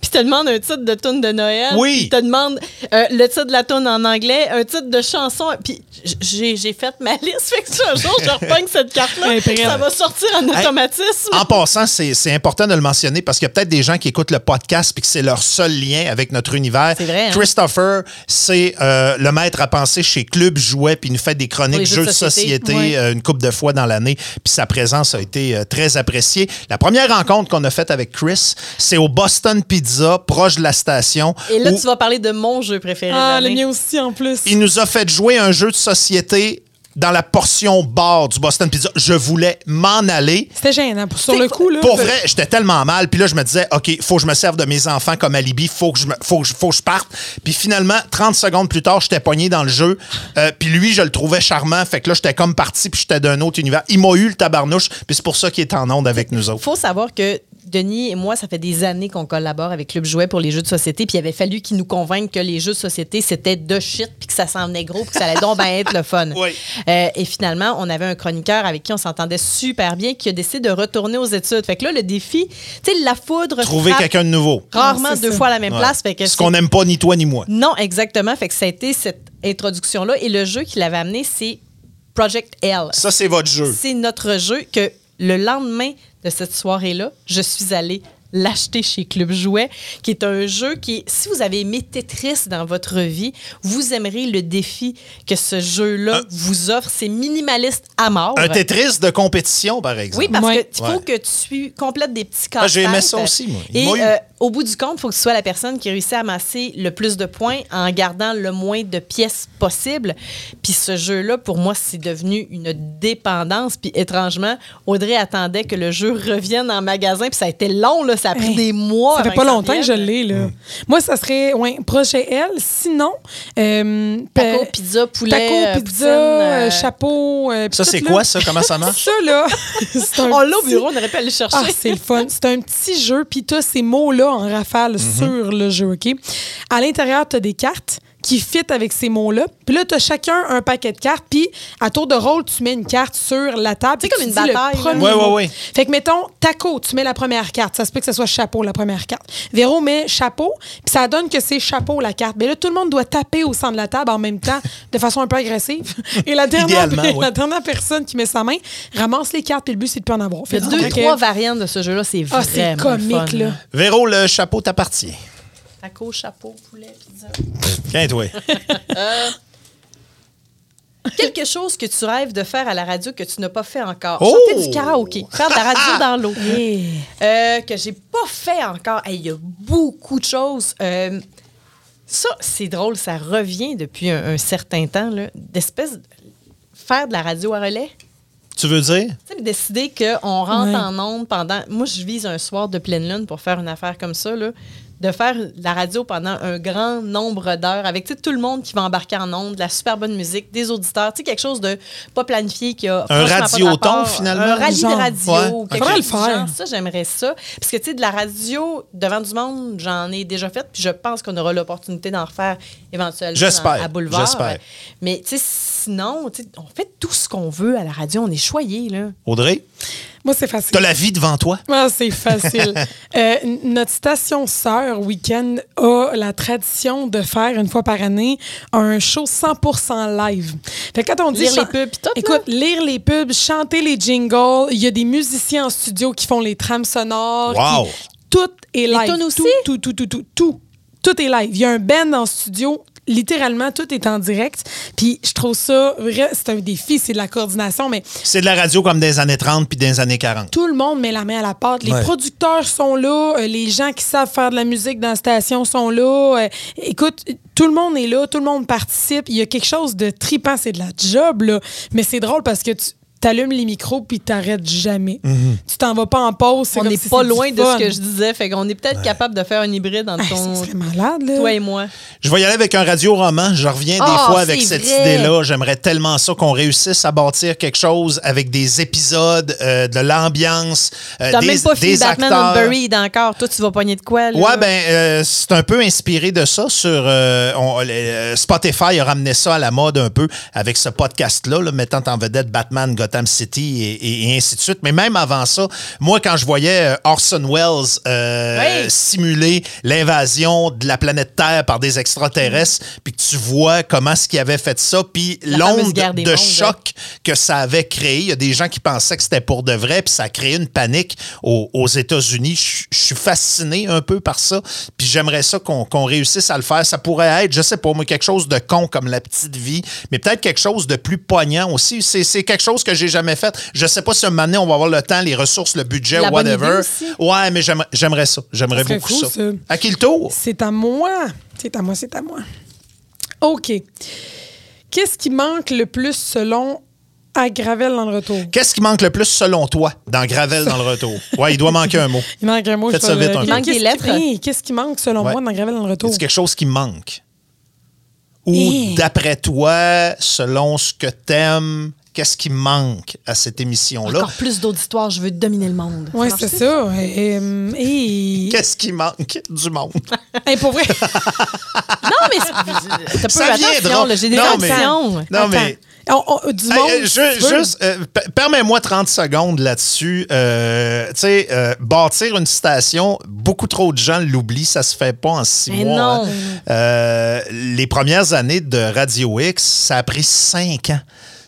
Puis te demande un titre de toune de Noël. Oui. Puis te demande euh, le titre de la toune en anglais, un titre de chanson. Puis j'ai j'ai fait ma liste. Fait que si un jour je repogne cette carte-là, ça va sortir en Hey, automatisme. En passant, c'est c'est important de le mentionner parce qu'il y a peut-être des gens qui écoutent le podcast puis que c'est leur seul lien avec notre univers. C'est vrai, hein? Christopher, c'est euh, le maître à penser chez Club Jouet puis il nous fait des chroniques les jeux de société euh, une couple de fois dans l'année puis sa présence a été euh, très appréciée. La première rencontre qu'on a faite avec Chris, c'est au Boston Pizza, proche de la station. Et là, où tu vas parler de mon jeu préféré. Ah, le mien aussi, en plus. il nous a fait jouer un jeu de société dans la portion bar du Boston Pizza. Je voulais m'en aller. C'était gênant. Pour- Sur le coup, là. Pour vrai, j'étais tellement mal. Puis là, je me disais, OK, faut que je me serve de mes enfants comme alibi. Faut que je, me- faut que je, faut que je parte. Puis finalement, 30 secondes plus tard, j'étais pogné dans le jeu. Euh, puis lui, je le trouvais charmant. Fait que là, j'étais comme parti. Puis j'étais d'un autre univers. Il m'a eu le tabarnouche. Puis c'est pour ça qu'il est en onde avec nous autres. faut savoir que Denis et moi, ça fait des années qu'on collabore avec Club Jouet pour les jeux de société. Puis il avait fallu qu'il nous convainque que les jeux de société, c'était de shit, puis que ça s'en venait gros, puis que ça allait donc bien être le fun. Oui. Euh, et finalement, on avait un chroniqueur avec qui on s'entendait super bien qui a décidé de retourner aux études. Fait que là, le défi, tu sais, la foudre. Trouver quelqu'un de nouveau. Rarement deux ça. fois à la même Ouais. place. Fait que Ce qu'on n'aime pas ni toi ni moi. non, exactement. Fait que ça a été cette introduction-là. Et le jeu qu'il avait amené, c'est Project L. Ça, c'est votre jeu. C'est notre jeu que le lendemain de cette soirée-là, je suis allée l'acheter chez Club Jouet, qui est un jeu qui, si vous avez aimé Tetris dans votre vie, vous aimerez le défi que ce jeu-là Un- vous offre. C'est minimaliste à mort. Un Tetris de compétition, par exemple. Oui, parce Ouais. que il faut Ouais. que tu complètes des petits Ah, casse j'ai aimé ça aussi, moi. Et euh, au bout du compte, il faut que tu sois la personne qui réussit à amasser le plus de points en gardant le moins de pièces possible. Puis ce jeu-là, pour moi, c'est devenu une dépendance. Puis étrangement, Audrey attendait que le jeu revienne en magasin. Puis ça a été long, là. Ça a pris Hey, des mois. Ça fait pas que longtemps que je l'ai, là. Moi, ça serait, ouais, projet L. Sinon, euh, Taco, pizza, poulet, Taco, euh, pizza, poutine, euh, euh, chapeau. euh, Ça, c'est quoi, ça? Comment ça marche? Ça, là, On l'a au petit- bureau, on aurait pu aller chercher. Ah, c'est le fun. C'est un petit jeu, puis tu as ces mots-là en rafale Mhm. sur le jeu, OK? À l'intérieur, tu as des cartes qui fit avec ces mots-là. Puis là, tu as chacun un paquet de cartes, puis à tour de rôle, tu mets une carte sur la table. C'est comme une le bataille, là. premier Ouais, ouais, ouais. Fait que, mettons, taco, tu mets la première carte. Ça se peut que ce soit chapeau, la première carte. Véro met chapeau, puis ça donne que c'est chapeau, la carte. Mais là, tout le monde doit taper au centre de la table en même temps, de façon un peu agressive. Et la dernière, la dernière personne qui met sa main ramasse les cartes, puis le but, c'est de plus en avoir. Il y a Fait deux, trois variantes de ce jeu-là. C'est Ah, vraiment c'est comique, fun, là. Véro, le chapeau t'appartient. Taco, chapeau, poulet, pizza. Tiens, toi. Quelque chose que tu rêves de faire à la radio que tu n'as pas fait encore. Oh! Chanter du karaoké. Faire de la radio dans l'eau. Euh, que j'ai pas fait encore. Hey, Il y a beaucoup de choses. Euh, ça, c'est drôle. Ça revient depuis un, un certain temps. là, D'espèce de- Faire de la radio à relais. Tu veux dire? Tu sais, décider qu'on rentre en onde pendant. Moi, je vise un soir de pleine lune pour faire une affaire comme ça, là. De faire la radio pendant un grand nombre d'heures avec tout le monde qui va embarquer en onde, de la super bonne musique, des auditeurs. Tu sais, quelque chose de pas planifié qui a. Un radioton, rapport. finalement? Un rallye Genre. de radio. Ouais. quelque Faudrait chose le faire. genre. Ça, j'aimerais ça. Parce que, tu sais, de la radio devant du monde, j'en ai déjà fait. Puis je pense qu'on aura l'opportunité d'en refaire éventuellement à Boulevard. J'espère. Mais, tu sais, sinon, on fait tout ce qu'on veut à la radio. On est choyés, là. Audrey, Moi, c'est facile. t'as la vie devant toi? Ah, c'est facile. Euh, notre station sœur Weekend a la tradition de faire une fois par année un show 100% live. Fait que quand on dit Lire les pubs tout, là? Écoute, lire les pubs, chanter les jingles, il y a des musiciens en studio qui font les trames sonores. Wow. qui- tout est live. aussi? Tout, tout, tout, tout, tout. Tout est live. Il y a un band en studio. Littéralement, tout est en direct. Puis je trouve ça vrai, c'est un défi, c'est de la coordination, mais C'est de la radio comme des années 30 puis des années 40. tout le monde met la main à la pâte. Les Ouais. producteurs sont là, euh, les gens qui savent faire de la musique dans la station sont là. Euh, écoute, tout le monde est là, tout le monde participe. Il y a quelque chose de tripant, c'est de la job, là. Mais c'est drôle parce que tu t'allumes les micros puis t'arrêtes jamais. Tu t'en vas pas en pause. On n'est si pas loin de ce que je disais. Fait qu'on est peut-être capable de faire un hybride entre Hey, ton, ça serait malade, là. toi et moi. Je vais y aller avec un radio-roman. Je reviens des Ah, fois avec cette idée-là. J'aimerais tellement ça qu'on réussisse à bâtir quelque chose avec des épisodes, euh, de l'ambiance, euh, T'as des, même pas fini des Batman acteurs. Unburied encore. Toi, tu vas pogner de quoi, là? Ouais, ben, euh, c'est un peu inspiré de ça. Sur euh, on- euh, Spotify a ramené ça à la mode un peu avec ce podcast-là, là, mettant en vedette Batman, Gotham City et, et- et ainsi de suite. Mais même avant ça, moi, quand je voyais euh, Orson Welles euh, Oui. simuler l'invasion de la planète Terre par des extraterrestres, puis que tu vois comment ce qui avait fait ça, puis l'onde de mondes, choc que ça avait créé. Il y a des gens qui pensaient que c'était pour de vrai, puis ça a créé une panique aux, aux États-Unis. Je suis fasciné un peu par ça, puis j'aimerais ça qu'on réussisse à le faire. Ça pourrait être, je sais pas, moi, quelque chose de con comme la petite vie, mais peut-être quelque chose de plus poignant aussi. C'est c'est quelque chose que j'ai jamais fait. Je sais pas si un moment donné, on va avoir le temps, les ressources, le budget, La bonne whatever. idée aussi. Ouais, mais j'aimerais- ça. J'aimerais beaucoup fou, ça. ça. À qui le tour? C'est à moi. C'est à moi, c'est à moi. OK. Qu'est-ce qui manque le plus selon à Gravel dans le retour? Qu'est-ce qui manque le plus selon toi dans Gravel dans le retour? Ouais, il doit manquer un mot. Il manque un mot. Faites je ça vais vite le- un peu. Il manque des Qu'est-ce qui- lettres. Qu'est-ce qui manque selon Ouais. moi dans Gravel dans le retour? C'est quelque chose qui manque? Ou d'après toi, selon ce que t'aimes, qu'est-ce qui manque à cette émission-là? Encore plus d'auditoire, je veux dominer le monde. Oui, c'est ça? et... Qu'est-ce qui manque du monde? Pour vrai. Non, mais c'est- t'as Ça peu viendra. attention, j'ai des Non, mais-. Non, mais. Attends. On- on- du monde. juste, euh, permets-moi 30 secondes là-dessus. Euh, tu sais, euh, bâtir une station, beaucoup trop de gens l'oublient, ça se fait pas en six Mais mois. non. hein. Euh, les premières années de Radio X, ça a pris cinq ans.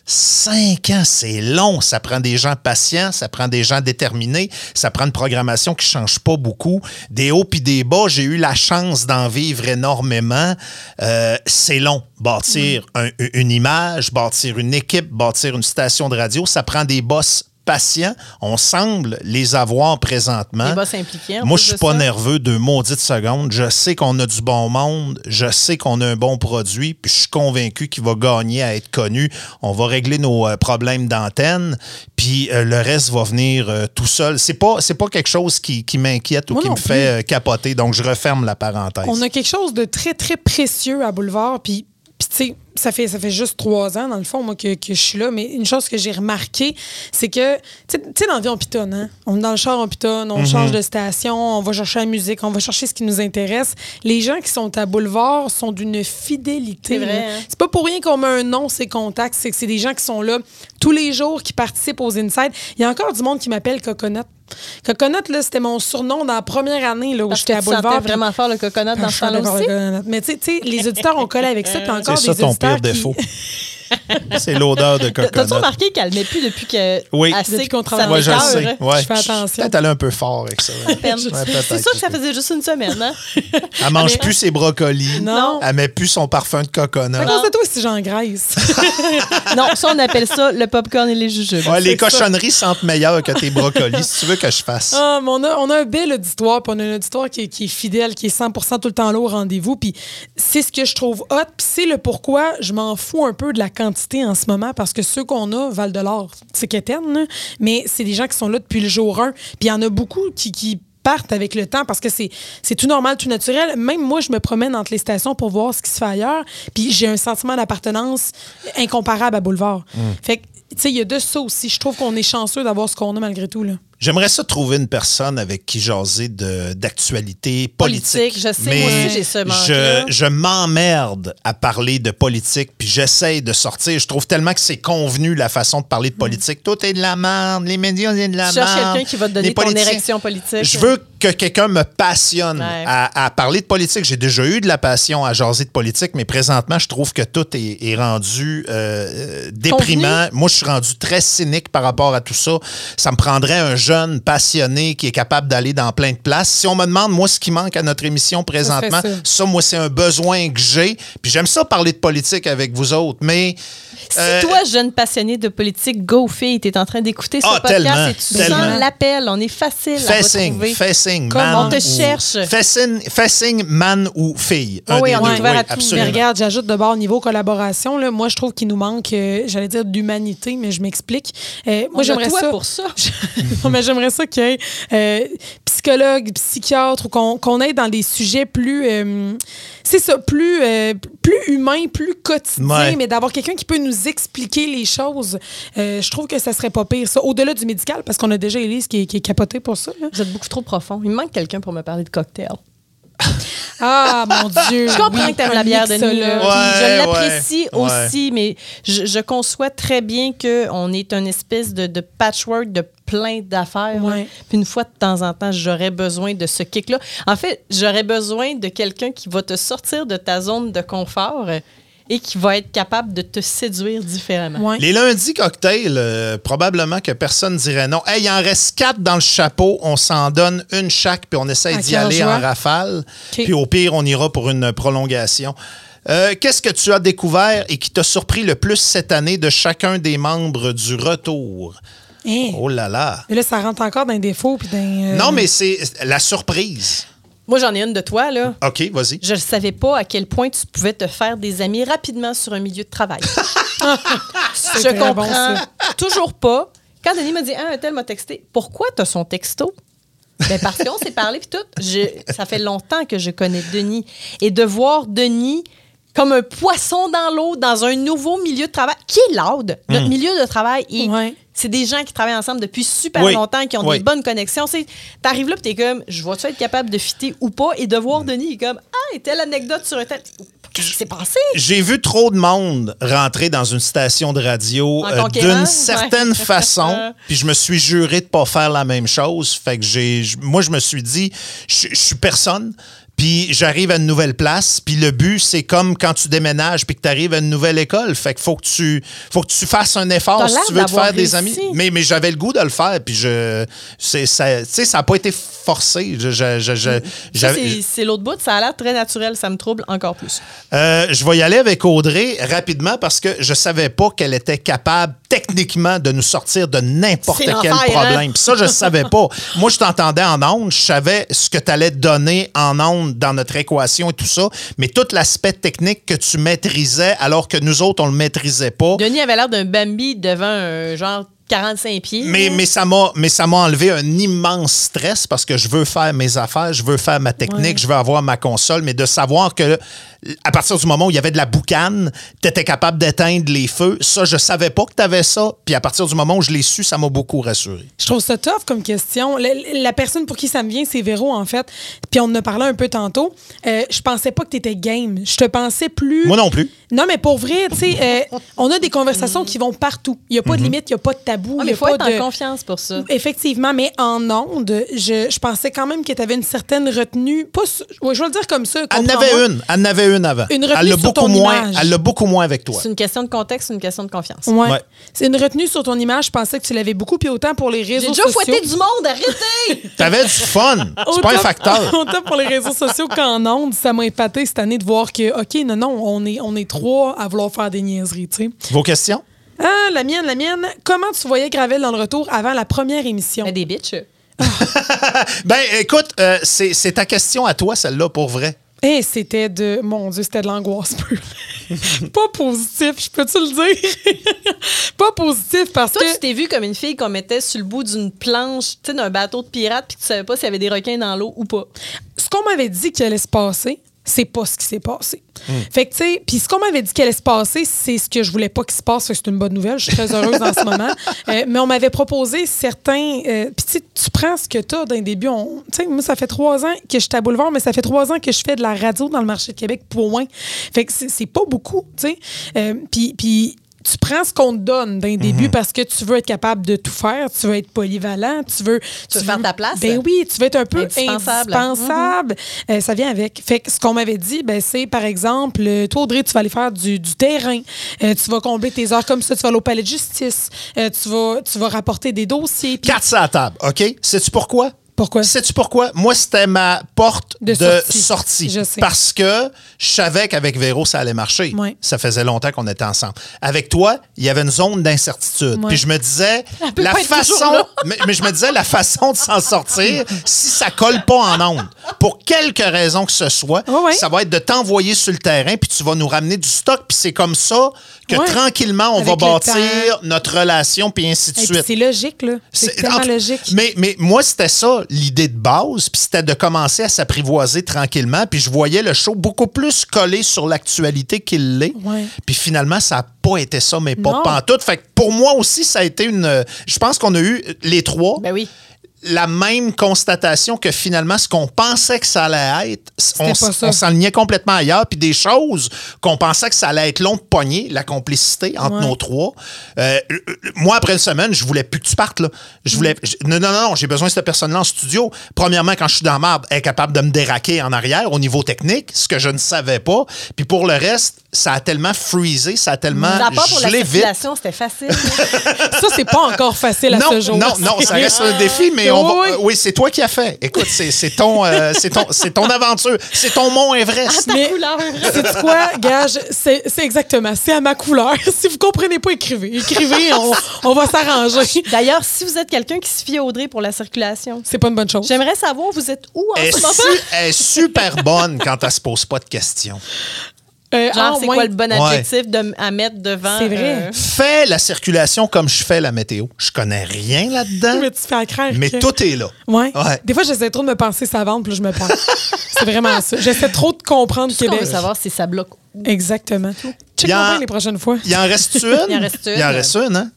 Cinq ans, c'est long. Ça prend des gens patients, ça prend des gens déterminés, ça prend une programmation qui change pas beaucoup. Des hauts puis des bas, j'ai eu la chance d'en vivre énormément. Euh, c'est long. Bâtir un- une image, bâtir une équipe, bâtir une station de radio, ça prend des boss patients. On semble les avoir présentement. Les boss impliqués, en Moi, je suis pas ça. nerveux de maudites secondes. Je sais qu'on a du bon monde. Je sais qu'on a un bon produit. Puis je suis convaincu qu'il va gagner à être connu. On va régler nos euh, problèmes d'antenne. Puis euh, le reste va venir euh, tout seul. C'est pas, c'est pas quelque chose qui, qui m'inquiète ou Moi qui me fait capoter. Donc, je referme la parenthèse. On a quelque chose de très, très précieux à Boulevard. Puis, puis tu sais, ça fait, ça fait juste trois ans, dans le fond, moi, que, que je suis là. Mais une chose que j'ai remarqué, c'est que, tu sais- dans la vie, on pitonne. Hein? On est dans le char, on pitonne, on change de station, on va chercher la musique, on va chercher ce qui nous intéresse. Les gens qui sont à Boulevard sont d'une fidélité. C'est hein? Pas pour rien qu'on met un nom, ces contacts. C'est que c'est des gens qui sont là tous les jours, qui participent aux Inside. Il y a encore du monde qui m'appelle Coconut. Coconut, là, c'était mon surnom dans la première année là, où j'étais à Boulevard. puis- vraiment fort le coconut dans je ce temps-là aussi? le. Mais tu sais- les auditeurs ont collé avec ça, puis encore C'est des ça ton auditeurs pire qui... défaut. c'est l'odeur de T'as-tu coconut. remarqué qu'elle met plus depuis que Oui. assez qu'on ça travaille. Ouais, je le sais. Ouais. Je fais attention. Peut-être un peu fort avec ça. ouais. C'est sûr que ça faisait juste une semaine, hein? Elle mange plus ses brocolis. Non. Elle met plus son parfum de coconut. De toi, si j'engraisse. non, ça, on appelle ça le popcorn et les jujubes. Ouais, les c'est cochonneries sentent meilleures que tes brocolis, si tu veux que je fasse. Ah, mais on, a, on a un bel auditoire, puis on a un auditoire qui est, qui est fidèle, qui est 100% tout le temps là au rendez-vous. Puis c'est ce que je trouve hot. Puis c'est le pourquoi je m'en fous un peu de la quantité en ce moment, parce que ceux qu'on a, Val de l'Or, c'est quétaine, là. mais c'est des gens qui sont là depuis le jour 1. Puis il y en a beaucoup qui. qui partent avec le temps parce que c'est c'est tout normal, tout naturel. Même moi, je me promène entre les stations pour voir ce qui se fait ailleurs. Puis j'ai un sentiment d'appartenance incomparable à Boulevard. Fait que, tu sais, il y a de ça aussi. Je trouve qu'on est chanceux d'avoir ce qu'on a malgré tout. Là. J'aimerais ça trouver une personne avec qui jaser d'actualité politique. Politique, je sais, Mais moi aussi, j'ai ce je, je m'emmerde à parler de politique, puis j'essaye de sortir. Je trouve tellement que c'est convenu la façon de parler de politique. Tout est de la merde, les médias, c'est de la Tu cherches merde. quelqu'un qui va te donner ton érection politique. Je veux que quelqu'un me passionne Ouais. à, à parler de politique. J'ai déjà eu de la passion à jaser de politique, mais présentement, je trouve que tout est, est rendu euh, déprimant. Moi, je suis rendu très cynique par rapport à tout ça. Ça me prendrait un jeune passionné qui est capable d'aller dans plein de places. Si on me demande, moi, ce qui manque à notre émission présentement, ça. ça. moi, c'est un besoin que j'ai. Puis j'aime ça parler de politique avec vous autres, mais... Si euh, toi, jeune passionné de politique, go fille, t'es en train d'écouter ce Ah, podcast tellement, et tu tellement. sens l'appel, on est facile à Fais signe, retrouver. fais signe, Comme man. on te ou- cherche. Fais signe, man ou fille. Ah Un oui, on est ouvert à tout. Mais absolument. regarde, j'ajoute de bord niveau collaboration. Là, moi, je trouve qu'il nous manque, euh, j'allais dire d'humanité, mais je m'explique. Euh, moi, j'aimerais ça. pour ça. non, mais j'aimerais ça qu'il y ait euh, psychologue, psychiatre, ou qu'on qu'on aille dans des sujets plus. euh, c'est ça, plus, euh, plus humains, plus quotidiens, Ouais. mais d'avoir quelqu'un qui peut nous expliquer les choses. euh, je trouve que ça serait pas pire, ça. Au-delà du médical, parce qu'on a déjà Élise qui est, qui est capotée pour ça. là. Vous êtes beaucoup trop profond. Il me manque quelqu'un pour me parler de cocktail. Ah, mon Dieu. Je comprends oui, que t'aimes la bière de là. Ouais, Puis je l'apprécie ouais, aussi, mais je, je conçois très bien qu'on est une espèce de, de patchwork de plein d'affaires. Ouais. hein. Puis une fois de temps en temps, j'aurais besoin de ce kick-là. En fait, j'aurais besoin de quelqu'un qui va te sortir de ta zone de confort et qui va être capable de te séduire différemment. Ouais. Les lundis cocktails, euh, probablement que personne dirait non. Hey, il en reste quatre dans le chapeau, on s'en donne une chaque, puis on essaye À d'y aller joie. en rafale. Puis au pire, on ira pour une prolongation. Euh, Qu'est-ce que tu as découvert et qui t'a surpris le plus cette année de chacun des membres du retour? Hein? Oh là là! Mais là, ça rentre encore dans les défauts. Puis dans, euh, Non, mais c'est la surprise. Moi, j'en ai une de toi, là. OK, vas-y. Je ne savais pas à quel point tu pouvais te faire des amis rapidement sur un milieu de travail. je bon, comprends ça. toujours pas. Quand Denis m'a dit Ah, un tel m'a texté, pourquoi tu as son texto? Ben parce qu'on s'est parlé puis tout. Je- ça fait longtemps que je connais Denis. Et de voir Denis comme un poisson dans l'eau dans un nouveau milieu de travail qui est loud. Notre milieu de travail, est- Ouais. C'est des gens qui travaillent ensemble depuis super Oui. longtemps, qui ont Oui. des bonnes connexions. Tu arrives là, puis t'es comme, je vais-tu être capable de fitter ou pas? Et de voir Denis, il est comme, ah, et telle anecdote sur un tel. Qu'est-ce qui s'est passé? J'ai vu trop de monde rentrer dans une station de radio euh, d'une certaine ouais. façon, puis je me suis juré de pas faire la même chose. Fait que j'ai, moi, je me suis dit, je suis personne. Puis j'arrive à une nouvelle place, puis le but c'est comme quand tu déménages puis que tu arrives à une nouvelle école, fait qu'il faut que tu faut que tu fasses un effort si tu veux te faire des amis. Mais mais j'avais le goût de le faire puis je tu sais ça a pas été forcé. Je, je- je- c'est l'autre bout. Ça a l'air très naturel. Ça me trouble encore plus. euh, je vais y aller avec Audrey rapidement parce que je savais pas qu'elle était capable techniquement de nous sortir de n'importe quel problème. hein? Puis ça, je savais pas. Moi, je t'entendais en ondes, je savais ce que tu allais donner en ondes dans notre équation et tout ça, mais tout l'aspect technique que tu maîtrisais alors que nous autres, on le maîtrisait pas. Denis avait l'air d'un Bambi devant un genre 45 pieds. Mais, ça m'a mais ça m'a enlevé un immense stress parce que je veux faire mes affaires, je veux faire ma technique, Ouais. je veux avoir ma console, mais de savoir que à partir du moment où il y avait de la boucane, tu étais capable d'éteindre les feux, ça je savais pas que tu avais ça, puis à partir du moment où je l'ai su, ça m'a beaucoup rassuré. Je trouve ça tough comme question. La, la personne pour qui ça me vient, c'est Véro, en fait. Puis on en a parlé un peu tantôt. Euh, je pensais pas que tu étais game. Je te pensais plus. Moi non plus. Non, mais pour vrai, tu sais, euh, on a des conversations qui vont partout. Il n'y a pas de limite, il n'y a pas de tabou. Ah, il faut pas être de... en confiance pour ça. Effectivement, mais en ondes, je, je pensais quand même que tu avais une certaine retenue. Pas, su- ouais, je vais le dire comme ça. Elle en avait une, elle en avait une avant. Une retenue elle l'a sur beaucoup ton moins, image. elle l'a beaucoup moins avec toi. C'est une question de contexte, c'est une question de confiance. Ouais. Ouais. C'est une retenue sur ton image. Je pensais que tu l'avais beaucoup, puis autant pour les J'ai réseaux déjà sociaux. fouetté du monde, arrêtez! T'avais du fun. C'est pas un Autant- facteur. Autant pour les réseaux sociaux qu'en ondes, ça m'a épaté cette année de voir que, OK, non, non, on est, on est trois à vouloir faire des niaiseries, tu sais. Vos questions? Ah, la mienne, la mienne. Comment tu voyais Gravel dans le retour avant la première émission? Des bitches. Ben écoute, euh, c'est c'est ta question à toi celle-là pour vrai. Eh, c'était de. Mon Dieu, c'était de l'angoisse pure. pas positif, je peux-tu le dire? pas positif parce Toi, que. tu t'es vu comme une fille qu'on mettait sur le bout d'une planche, tu sais, d'un bateau de pirate, puis que tu savais pas s'il y avait des requins dans l'eau ou pas. ce qu'on m'avait dit qu'il allait se passer, c'est pas ce qui s'est passé. Fait que, tu sais, puis ce qu'on m'avait dit qu'il allait se passer, c'est ce que je voulais pas qu'il se passe. C'est une bonne nouvelle. Je suis très heureuse en ce moment. Euh, mais on m'avait proposé certains. euh, puis, tu sais, tu prends ce que tu as d'un début. on- Tu sais, moi, ça fait trois ans que je suis à Boulevard, mais ça fait trois ans que je fais de la radio dans le marché de Québec, point. Fait que c'est c'est pas beaucoup, tu sais. Euh, puis. Tu prends ce qu'on te donne d'un début parce que tu veux être capable de tout faire, tu veux être polyvalent, tu veux... Tu veux faire ta place? Ben oui, tu veux être un peu Indispensable. indispensable. Euh, ça vient avec. Fait que ce qu'on m'avait dit, ben, c'est par exemple, euh, toi, Audrey, tu vas aller faire du, du terrain. Euh, tu vas combler tes heures comme ça. Tu vas aller au palais de justice. Euh, tu, vas, tu vas rapporter des dossiers. Puis- Quatre à la table, OK? Sais-tu pourquoi? Pourquoi? Sais-tu pourquoi? Moi, c'était ma porte de, De sortie. sortie. Je sais. Parce que je savais qu'avec Véro, ça allait marcher. Ouais. Ça faisait longtemps qu'on était ensemble. Avec toi, il y avait une zone d'incertitude. Ouais. Puis je me disais, la façon, mais, mais je me disais, la façon de s'en sortir, si ça colle pas en onde, pour quelque raison que ce soit, ouais. ça va être de t'envoyer sur le terrain, puis tu vas nous ramener du stock. Puis c'est comme ça que Ouais. tranquillement, on Avec va bâtir temps. notre relation, puis ainsi de Et suite. c'est logique, là. C'est tellement en logique. Mais, mais moi, c'était ça, l'idée de base, puis c'était de commencer à s'apprivoiser tranquillement, puis je voyais le show beaucoup plus collé sur l'actualité qu'il l'est. Ouais. Puis finalement, ça n'a pas été ça, mais pas pantoute. Fait que pour moi aussi, ça a été une... Je pense qu'on a eu, les trois, Ben oui. La même constatation que finalement, ce qu'on pensait que ça allait être, on, pas on s'enlignait complètement ailleurs. Puis des choses qu'on pensait que ça allait être long de pogner, la complicité entre Ouais. nos trois. Euh, euh, moi, après une semaine, je voulais plus que tu partes. Là. Je voulais, je- non, non, non, j'ai besoin de cette personne-là en studio. Premièrement, quand je suis dans la marde, elle est capable de me déraquer en arrière au niveau technique, ce que je ne savais pas. Puis pour le reste, ça a tellement freezé, ça a tellement À part pour la vite. c'était facile. Ça, c'est pas encore facile à Non, ce jour. non, non, ça reste un défi, mais on va- Oui, euh, c'est toi qui as fait. Écoute, c'est c'est ton, euh, c'est ton, c'est ton aventure, c'est ton Mont Everest. Mais couleur. c'est quoi, gage? C'est c'est exactement, c'est à ma couleur. Si vous comprenez pas, écrivez. Écrivez, on, on va s'arranger. D'ailleurs, si vous êtes quelqu'un qui se fie Audrey pour la circulation, C'est pas une bonne chose. j'aimerais savoir, vous êtes où en Elle est, ce moment? su- elle est super bonne quand elle se pose pas de questions. Euh, Genre, ah, c'est ouais. quoi le bon Ouais. adjectif de, à mettre devant? C'est vrai. euh, Fais la circulation comme je fais la météo. Je connais rien là-dedans, Mais tu fais à craindre mais que- tout est là. Ouais. Ouais. Des fois, j'essaie trop de me penser savante, puis là, je me perds. c'est vraiment ça. J'essaie trop de comprendre Ce qu'on Québec. veut savoir, c'est ça bloque. Exactement. Check Il y mon en- les prochaines fois. Il en reste une? Il en reste une. Il en reste une, hein?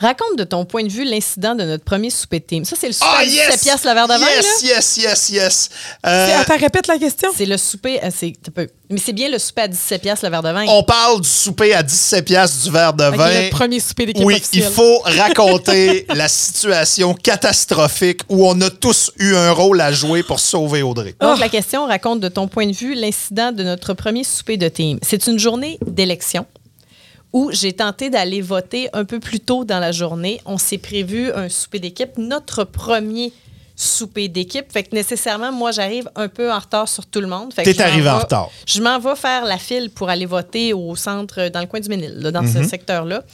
Raconte de ton point de vue l'incident de notre premier souper de team. Ça, c'est le souper Ah, à yes! 17 piastres le verre de vin, Yes, là? yes, yes, yes. Euh, Attends, répète la question. C'est le souper, euh, c'est, t'as peu- mais c'est bien le souper à 17 piastres le verre de vin. on parle du souper à 17 piastres du verre de Ok, vin. notre premier souper d'équipe Oui, officielle. il faut raconter la situation catastrophique où on a tous eu un rôle à jouer pour sauver Audrey. Ah. Donc, la question raconte de ton point de vue l'incident de notre premier souper de team. C'est une journée d'élection où j'ai tenté d'aller voter un peu plus tôt dans la journée. On s'est prévu un souper d'équipe, notre premier souper d'équipe. Fait que nécessairement, moi, j'arrive un peu en retard sur tout le monde. Fait T'es arrivé en retard. Je m'en vais faire la file pour aller voter au centre, dans le coin du Ménil, là, dans Mhm. ce secteur-là.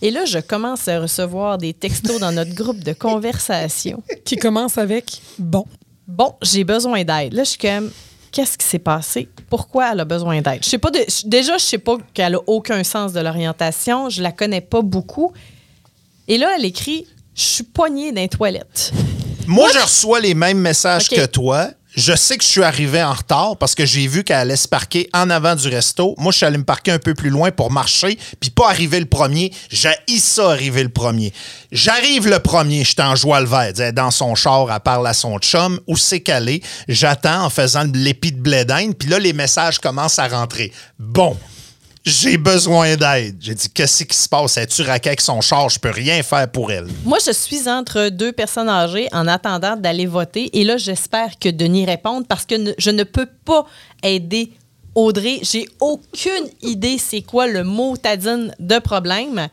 Et là, je commence à recevoir des textos dans notre groupe de conversation. Qui commence avec bon. Bon, j'ai besoin d'aide. Là, je suis comme, qu'est-ce qui s'est passé? Pourquoi elle a besoin d'aide? Je sais pas de- déjà, je sais pas qu'elle a aucun sens de l'orientation. Je la connais pas beaucoup. Et là, elle écrit, je suis poignée dans les toilettes. Moi, je reçois les mêmes messages que toi. Je sais que je suis arrivé en retard parce que j'ai vu qu'elle allait se parquer en avant du resto. Moi, je suis allé me parquer un peu plus loin pour marcher, puis pas arriver le premier. J'ai ça arriver le premier. J'arrive le premier, je en joie le vert. Dans son char, elle parle à son chum. Où c'est est? J'attends en faisant l'épi de blé puis là, les messages commencent à rentrer. Bon. J'ai besoin d'aide. J'ai dit, qu'est-ce qui se passe? Es-tu raqué avec son char? Je peux rien faire pour elle. Moi, je suis entre deux personnes âgées en attendant d'aller voter. Et là, j'espère que Denis réponde parce que ne- je ne peux pas aider Audrey. J'ai aucune idée c'est quoi le mot tadine de problème.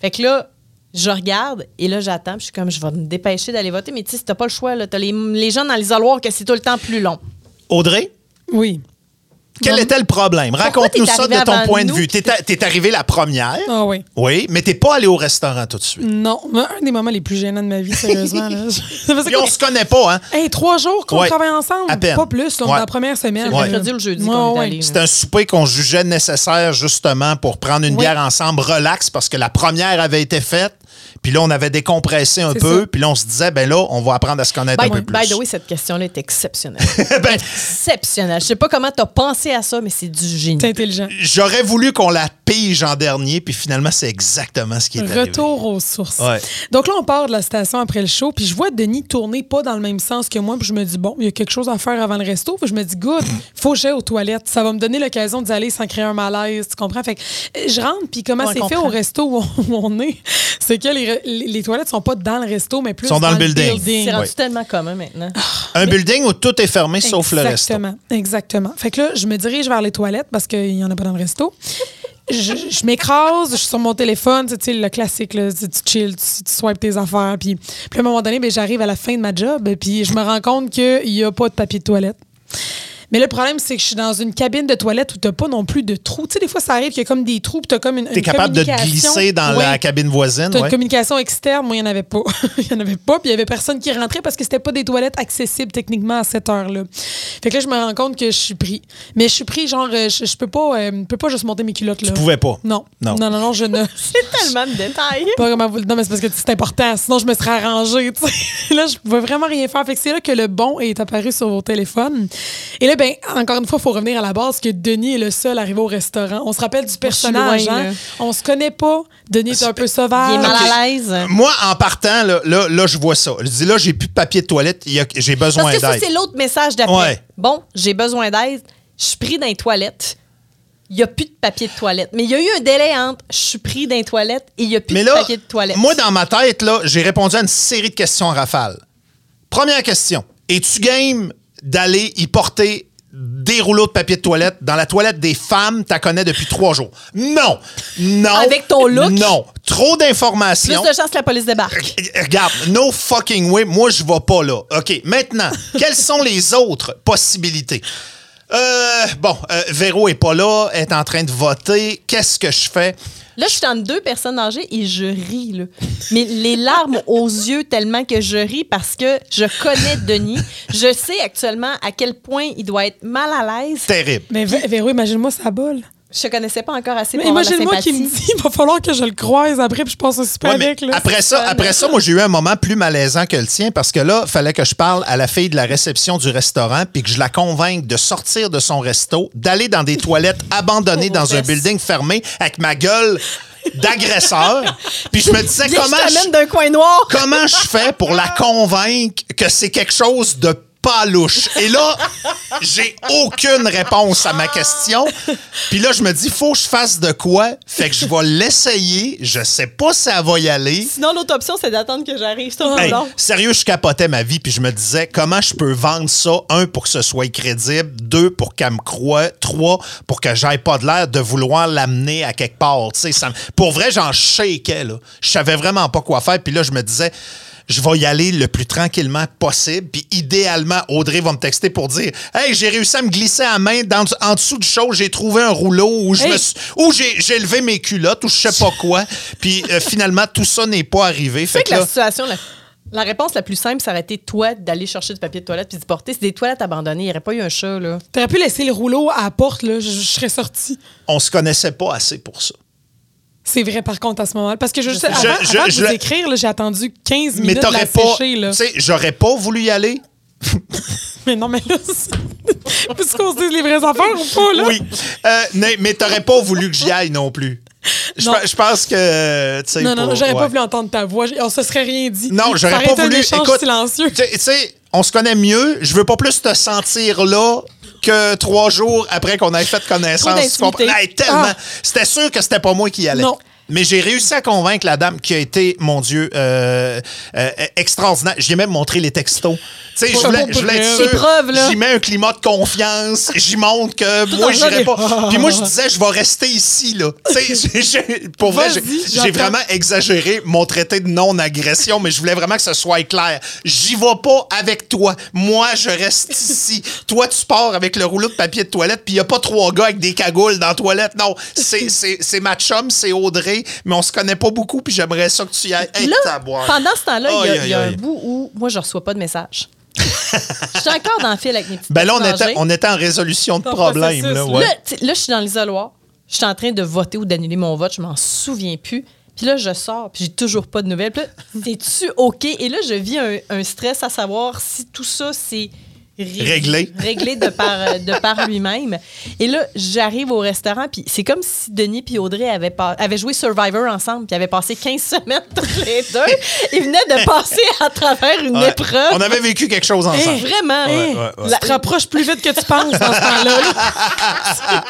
Fait que là, je regarde et là, j'attends. Je suis comme, je vais me dépêcher d'aller voter. Mais tu sais, si t'as pas le choix, là, t'as les, les gens dans l'isoloir que c'est tout le temps plus long. Audrey? Oui. Quel était le problème? Raconte-nous ça de ton point de vue. T'es a- t'es arrivé la première. Ah oui. Oui, mais t'es pas allé au restaurant tout de suite. Non, mais un des moments les plus gênants de ma vie, sérieusement. là. Puis on se connaît pas, hein? Hey, trois jours qu'on Ouais. travaille ensemble, À peine. pas plus, là, on est Ouais. dans la première semaine. Ouais. mercredi ou le jeudi Ouais, qu'on est ouais. allé. C'est un souper qu'on jugeait nécessaire justement pour prendre une Oui. bière ensemble, relax, parce que la première avait été faite. Puis là, on avait décompressé un peu. ça. Puis là, on se disait, ben là, on va apprendre à se connaître By, un peu plus. by the way, cette question-là est exceptionnelle. Ben, exceptionnelle. Je sais pas comment t'as pensé à ça, mais c'est du génie. C'est intelligent. J'aurais voulu qu'on la pige en dernier, puis finalement, c'est exactement ce qui est arrivé. Retour aux sources. Ouais. Donc là, on part de la station après le show, puis je vois Denis tourner pas dans le même sens que moi, puis je me dis, bon, il y a quelque chose à faire avant le resto, puis je me dis, good, faut que j'aille aux toilettes. Ça va me donner l'occasion d'y aller sans créer un malaise, tu comprends? Fait que je rentre, puis comment Ouais, c'est fait au resto où on, où on est, c'est que les, les, les toilettes sont pas dans le resto, mais plus Sont dans le building. C'est rendu tellement commun maintenant. Un building où tout est fermé sauf le resto. Exactement, exactement. Fait que là, je me dirige vers les toilettes parce qu'il n'y en a pas dans le resto. je, je m'écrase, je suis sur mon téléphone, tu sais, le classique, là, tu, tu chill, tu, tu swipes tes affaires. Puis, puis à un moment donné, ben, j'arrive à la fin de ma job, puis je me rends compte qu'il n'y a pas de papier de toilette. Mais le problème, c'est que je suis dans une cabine de toilette où tu n'as pas non plus de trous. Tu sais, des fois, ça arrive qu'il y a comme des trous, tu as comme une. T'es capable de te glisser dans la cabine voisine. Tu as ouais. une communication externe. Moi, il n'y en avait pas. il n'y en avait pas, puis il n'y avait personne qui rentrait parce que c'était pas des toilettes accessibles techniquement à cette heure-là. Fait que là, je me rends compte que je suis pris. Mais je suis pris, genre, euh, je, je peux pas, euh, peux pas juste monter mes culottes. Là. Tu pouvais pas. Non. Non. Non, non, non, je ne. C'est tellement de détails. pas comment vous le- Non, mais c'est parce que c'est important. Sinon, je me serais arrangée. là, je pouvais vraiment rien faire. Fait que c'est là que le bon est apparu sur vos téléphones. Et là, ben, encore une fois, il faut revenir à la base que Denis est le seul arrivé au restaurant. On se rappelle du personnage. loin, hein? On se connaît pas. Denis est un peu Il sauvage. est mal à l'aise. Moi, en partant, là, là, là, je vois ça. Je dis là, j'ai plus de papier de toilette, il j'ai besoin Parce que ça, d'aide. c'est l'autre message d'après. Ouais. Bon, j'ai besoin d'aide. Je suis pris dans les toilettes. Il n'y a plus de papier de toilette. Mais il y a eu un délai entre je suis pris dans les toilettes et il n'y a plus Mais de là, papier de toilette. moi, dans ma tête, là, j'ai répondu à une série de questions en rafale. Première question. Es-tu game? D'aller y porter des rouleaux de papier de toilette dans la toilette des femmes t'as connais depuis trois jours? Non! Non! Avec ton look? Non! Trop plus d'informations. de chance que la police débarque. Regarde, no fucking way, moi je vais pas là. OK, maintenant, quelles sont les autres possibilités? Euh, bon, euh, Véro est pas là, est en train de voter. Qu'est-ce que je fais? Là, je suis entre deux personnes âgées et je ris. Là. Mais les larmes aux yeux tellement que je ris parce que je connais Denis. Je sais actuellement à quel point il doit être mal à l'aise. Terrible. Mais Vé- Véro, imagine-moi sa bolle. Je connaissais pas encore assez Mais pour avoir imagine-moi qu'il me dit il va falloir que je le croise après, puis je passe au super Ouais, avec. Là. après ça, après ça, moi j'ai eu un moment plus malaisant que le tien parce que là, fallait que je parle à la fille de la réception du restaurant puis que je la convainque de sortir de son resto, d'aller dans des toilettes abandonnées dans un building fermé avec ma gueule d'agresseur. puis je me disais Viens, comment je je, t'amène d'un coin noir. comment je fais pour la convaincre que c'est quelque chose de pas louche. Et là, j'ai aucune réponse à ma question. Puis là, je me dis, faut que je fasse de quoi? Fait que je vais l'essayer. Je sais pas si elle va y aller. Sinon, l'autre option, c'est d'attendre que j'arrive. Hey, sérieux, je capotais ma vie, puis je me disais comment je peux vendre ça, un, pour que ce soit crédible, deux, pour qu'elle me croie, trois, pour que j'aille pas de l'air de vouloir l'amener à quelque part. Tu sais, ça pour vrai, j'en shakeais, là. Je savais vraiment pas quoi faire, puis là, je me disais. Je vais y aller le plus tranquillement possible. Puis idéalement, Audrey va me texter pour dire Hey, j'ai réussi à me glisser à la main dans, en dessous du show, j'ai trouvé un rouleau où je Hey. me suis- où j'ai j'ai levé mes culottes ou je sais pas quoi. Puis euh, finalement, tout ça n'est pas arrivé. Fait que que là, la situation, la, la réponse la plus simple, ça aurait été toi d'aller chercher du papier de toilette puis de porter. C'est des toilettes abandonnées. Il n'y aurait pas eu un chat, là. T'aurais pu laisser le rouleau à la porte, là. Je, je serais sortie. on se connaissait pas assez pour ça. C'est vrai, par contre, à ce moment-là. Parce que je, sais, sais. avant, Je- je- avant de vous écrire, j'ai attendu 15 Mais minutes de la pas. sécher. Tu sais, j'aurais pas voulu y aller. Mais non, mais là, c'est- puisqu'on se dise les vraies affaires ou pas, là? Oui. Euh, mais mais t'aurais pas voulu que j'y aille non plus. Je Non. je pense que. tu sais, Non, non, pour- j'aurais pas voulu entendre ta voix. On se serait rien dit. Non, j'aurais pas voulu. un Écoute, silencieux. Tu sais, on se connaît mieux. Je veux pas plus te sentir là que trois jours après qu'on ait fait connaissance. Hey, tellement. Ah. C'était sûr que c'était pas moi qui y allais. Non. Mais j'ai réussi à convaincre la dame qui a été, mon Dieu, euh, euh, extraordinaire. J'ai même montré les textos. Tu sais, je voulais, je voulais être sûr. J'y mets un climat de confiance. J'y montre que moi, faisant pas. Puis moi, je disais, je vais rester ici, là. Tu sais, j'ai- pour vrai, j'ai vraiment exagéré mon traité de non-agression, mais je voulais vraiment que ce soit clair. J'y vais pas avec toi. Moi, je reste ici. Toi, tu pars avec le rouleau de papier de toilette, puis il a pas trois gars avec des cagoules dans la toilette. Non, c'est- c'est c'est ma chum, c'est Audrey, mais on se connaît pas beaucoup, puis j'aimerais ça que tu y ailles. Hey, Là, pendant ce temps-là, il y a, Aïe, il y a aïe, un bout où moi, je reçois pas de message. Je suis encore dans le fil avec mes petites Ben là, on était, on était en résolution de problème. Là, là. ouais. Là, tu sais, là, je suis dans l'isoloir. Je suis en train de voter ou d'annuler mon vote. Je m'en souviens plus. Puis là, je sors, puis j'ai toujours pas de nouvelles. Puis là, c'est-tu OK? Et là, je vis un, un stress à savoir si tout ça, c'est Réglé. réglé de par, de par lui-même. Et là, j'arrive au restaurant, puis c'est comme si Denis et Audrey avaient, pas- avaient joué Survivor ensemble, puis avaient passé 15 semaines tous les deux. Ils venaient de passer à travers une Ouais. épreuve. On avait vécu quelque chose ensemble. Vraiment. Ouais, ouais, ouais. Tu te rapproches plus vite que tu penses dans ce temps-là. là.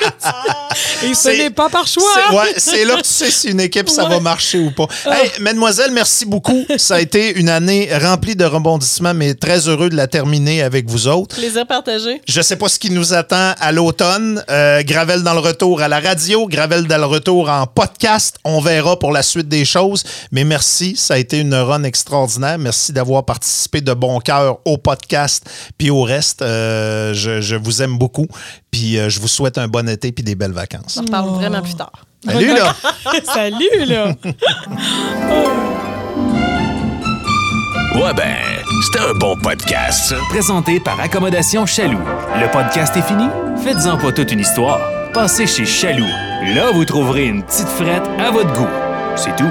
Et ce n'est pas par choix. C'est ouais, c'est là que tu sais si une équipe, ça va marcher ou pas. Ah. Hey, mademoiselle, merci beaucoup. Ça a été une année remplie de rebondissements, mais très heureux de la terminer avec vous autres. Autres. Plaisir partagé. Je sais pas ce qui nous attend à l'automne. Euh, Gravel dans le retour à la radio, Gravel dans le retour en podcast. On verra pour la suite des choses. Mais merci, ça a été une run extraordinaire. Merci d'avoir participé de bon cœur au podcast puis au reste. Euh, je, je vous aime beaucoup. Puis euh, je vous souhaite un bon été puis des belles vacances. On reparle vraiment plus tard. Salut là! Salut, là! Ouais ben, c'était un bon podcast. Présenté par Accommodation Chaloux. Le podcast est fini? Faites-en pas toute une histoire. Passez chez Chaloux. Là, vous trouverez une petite frette à votre goût. C'est tout.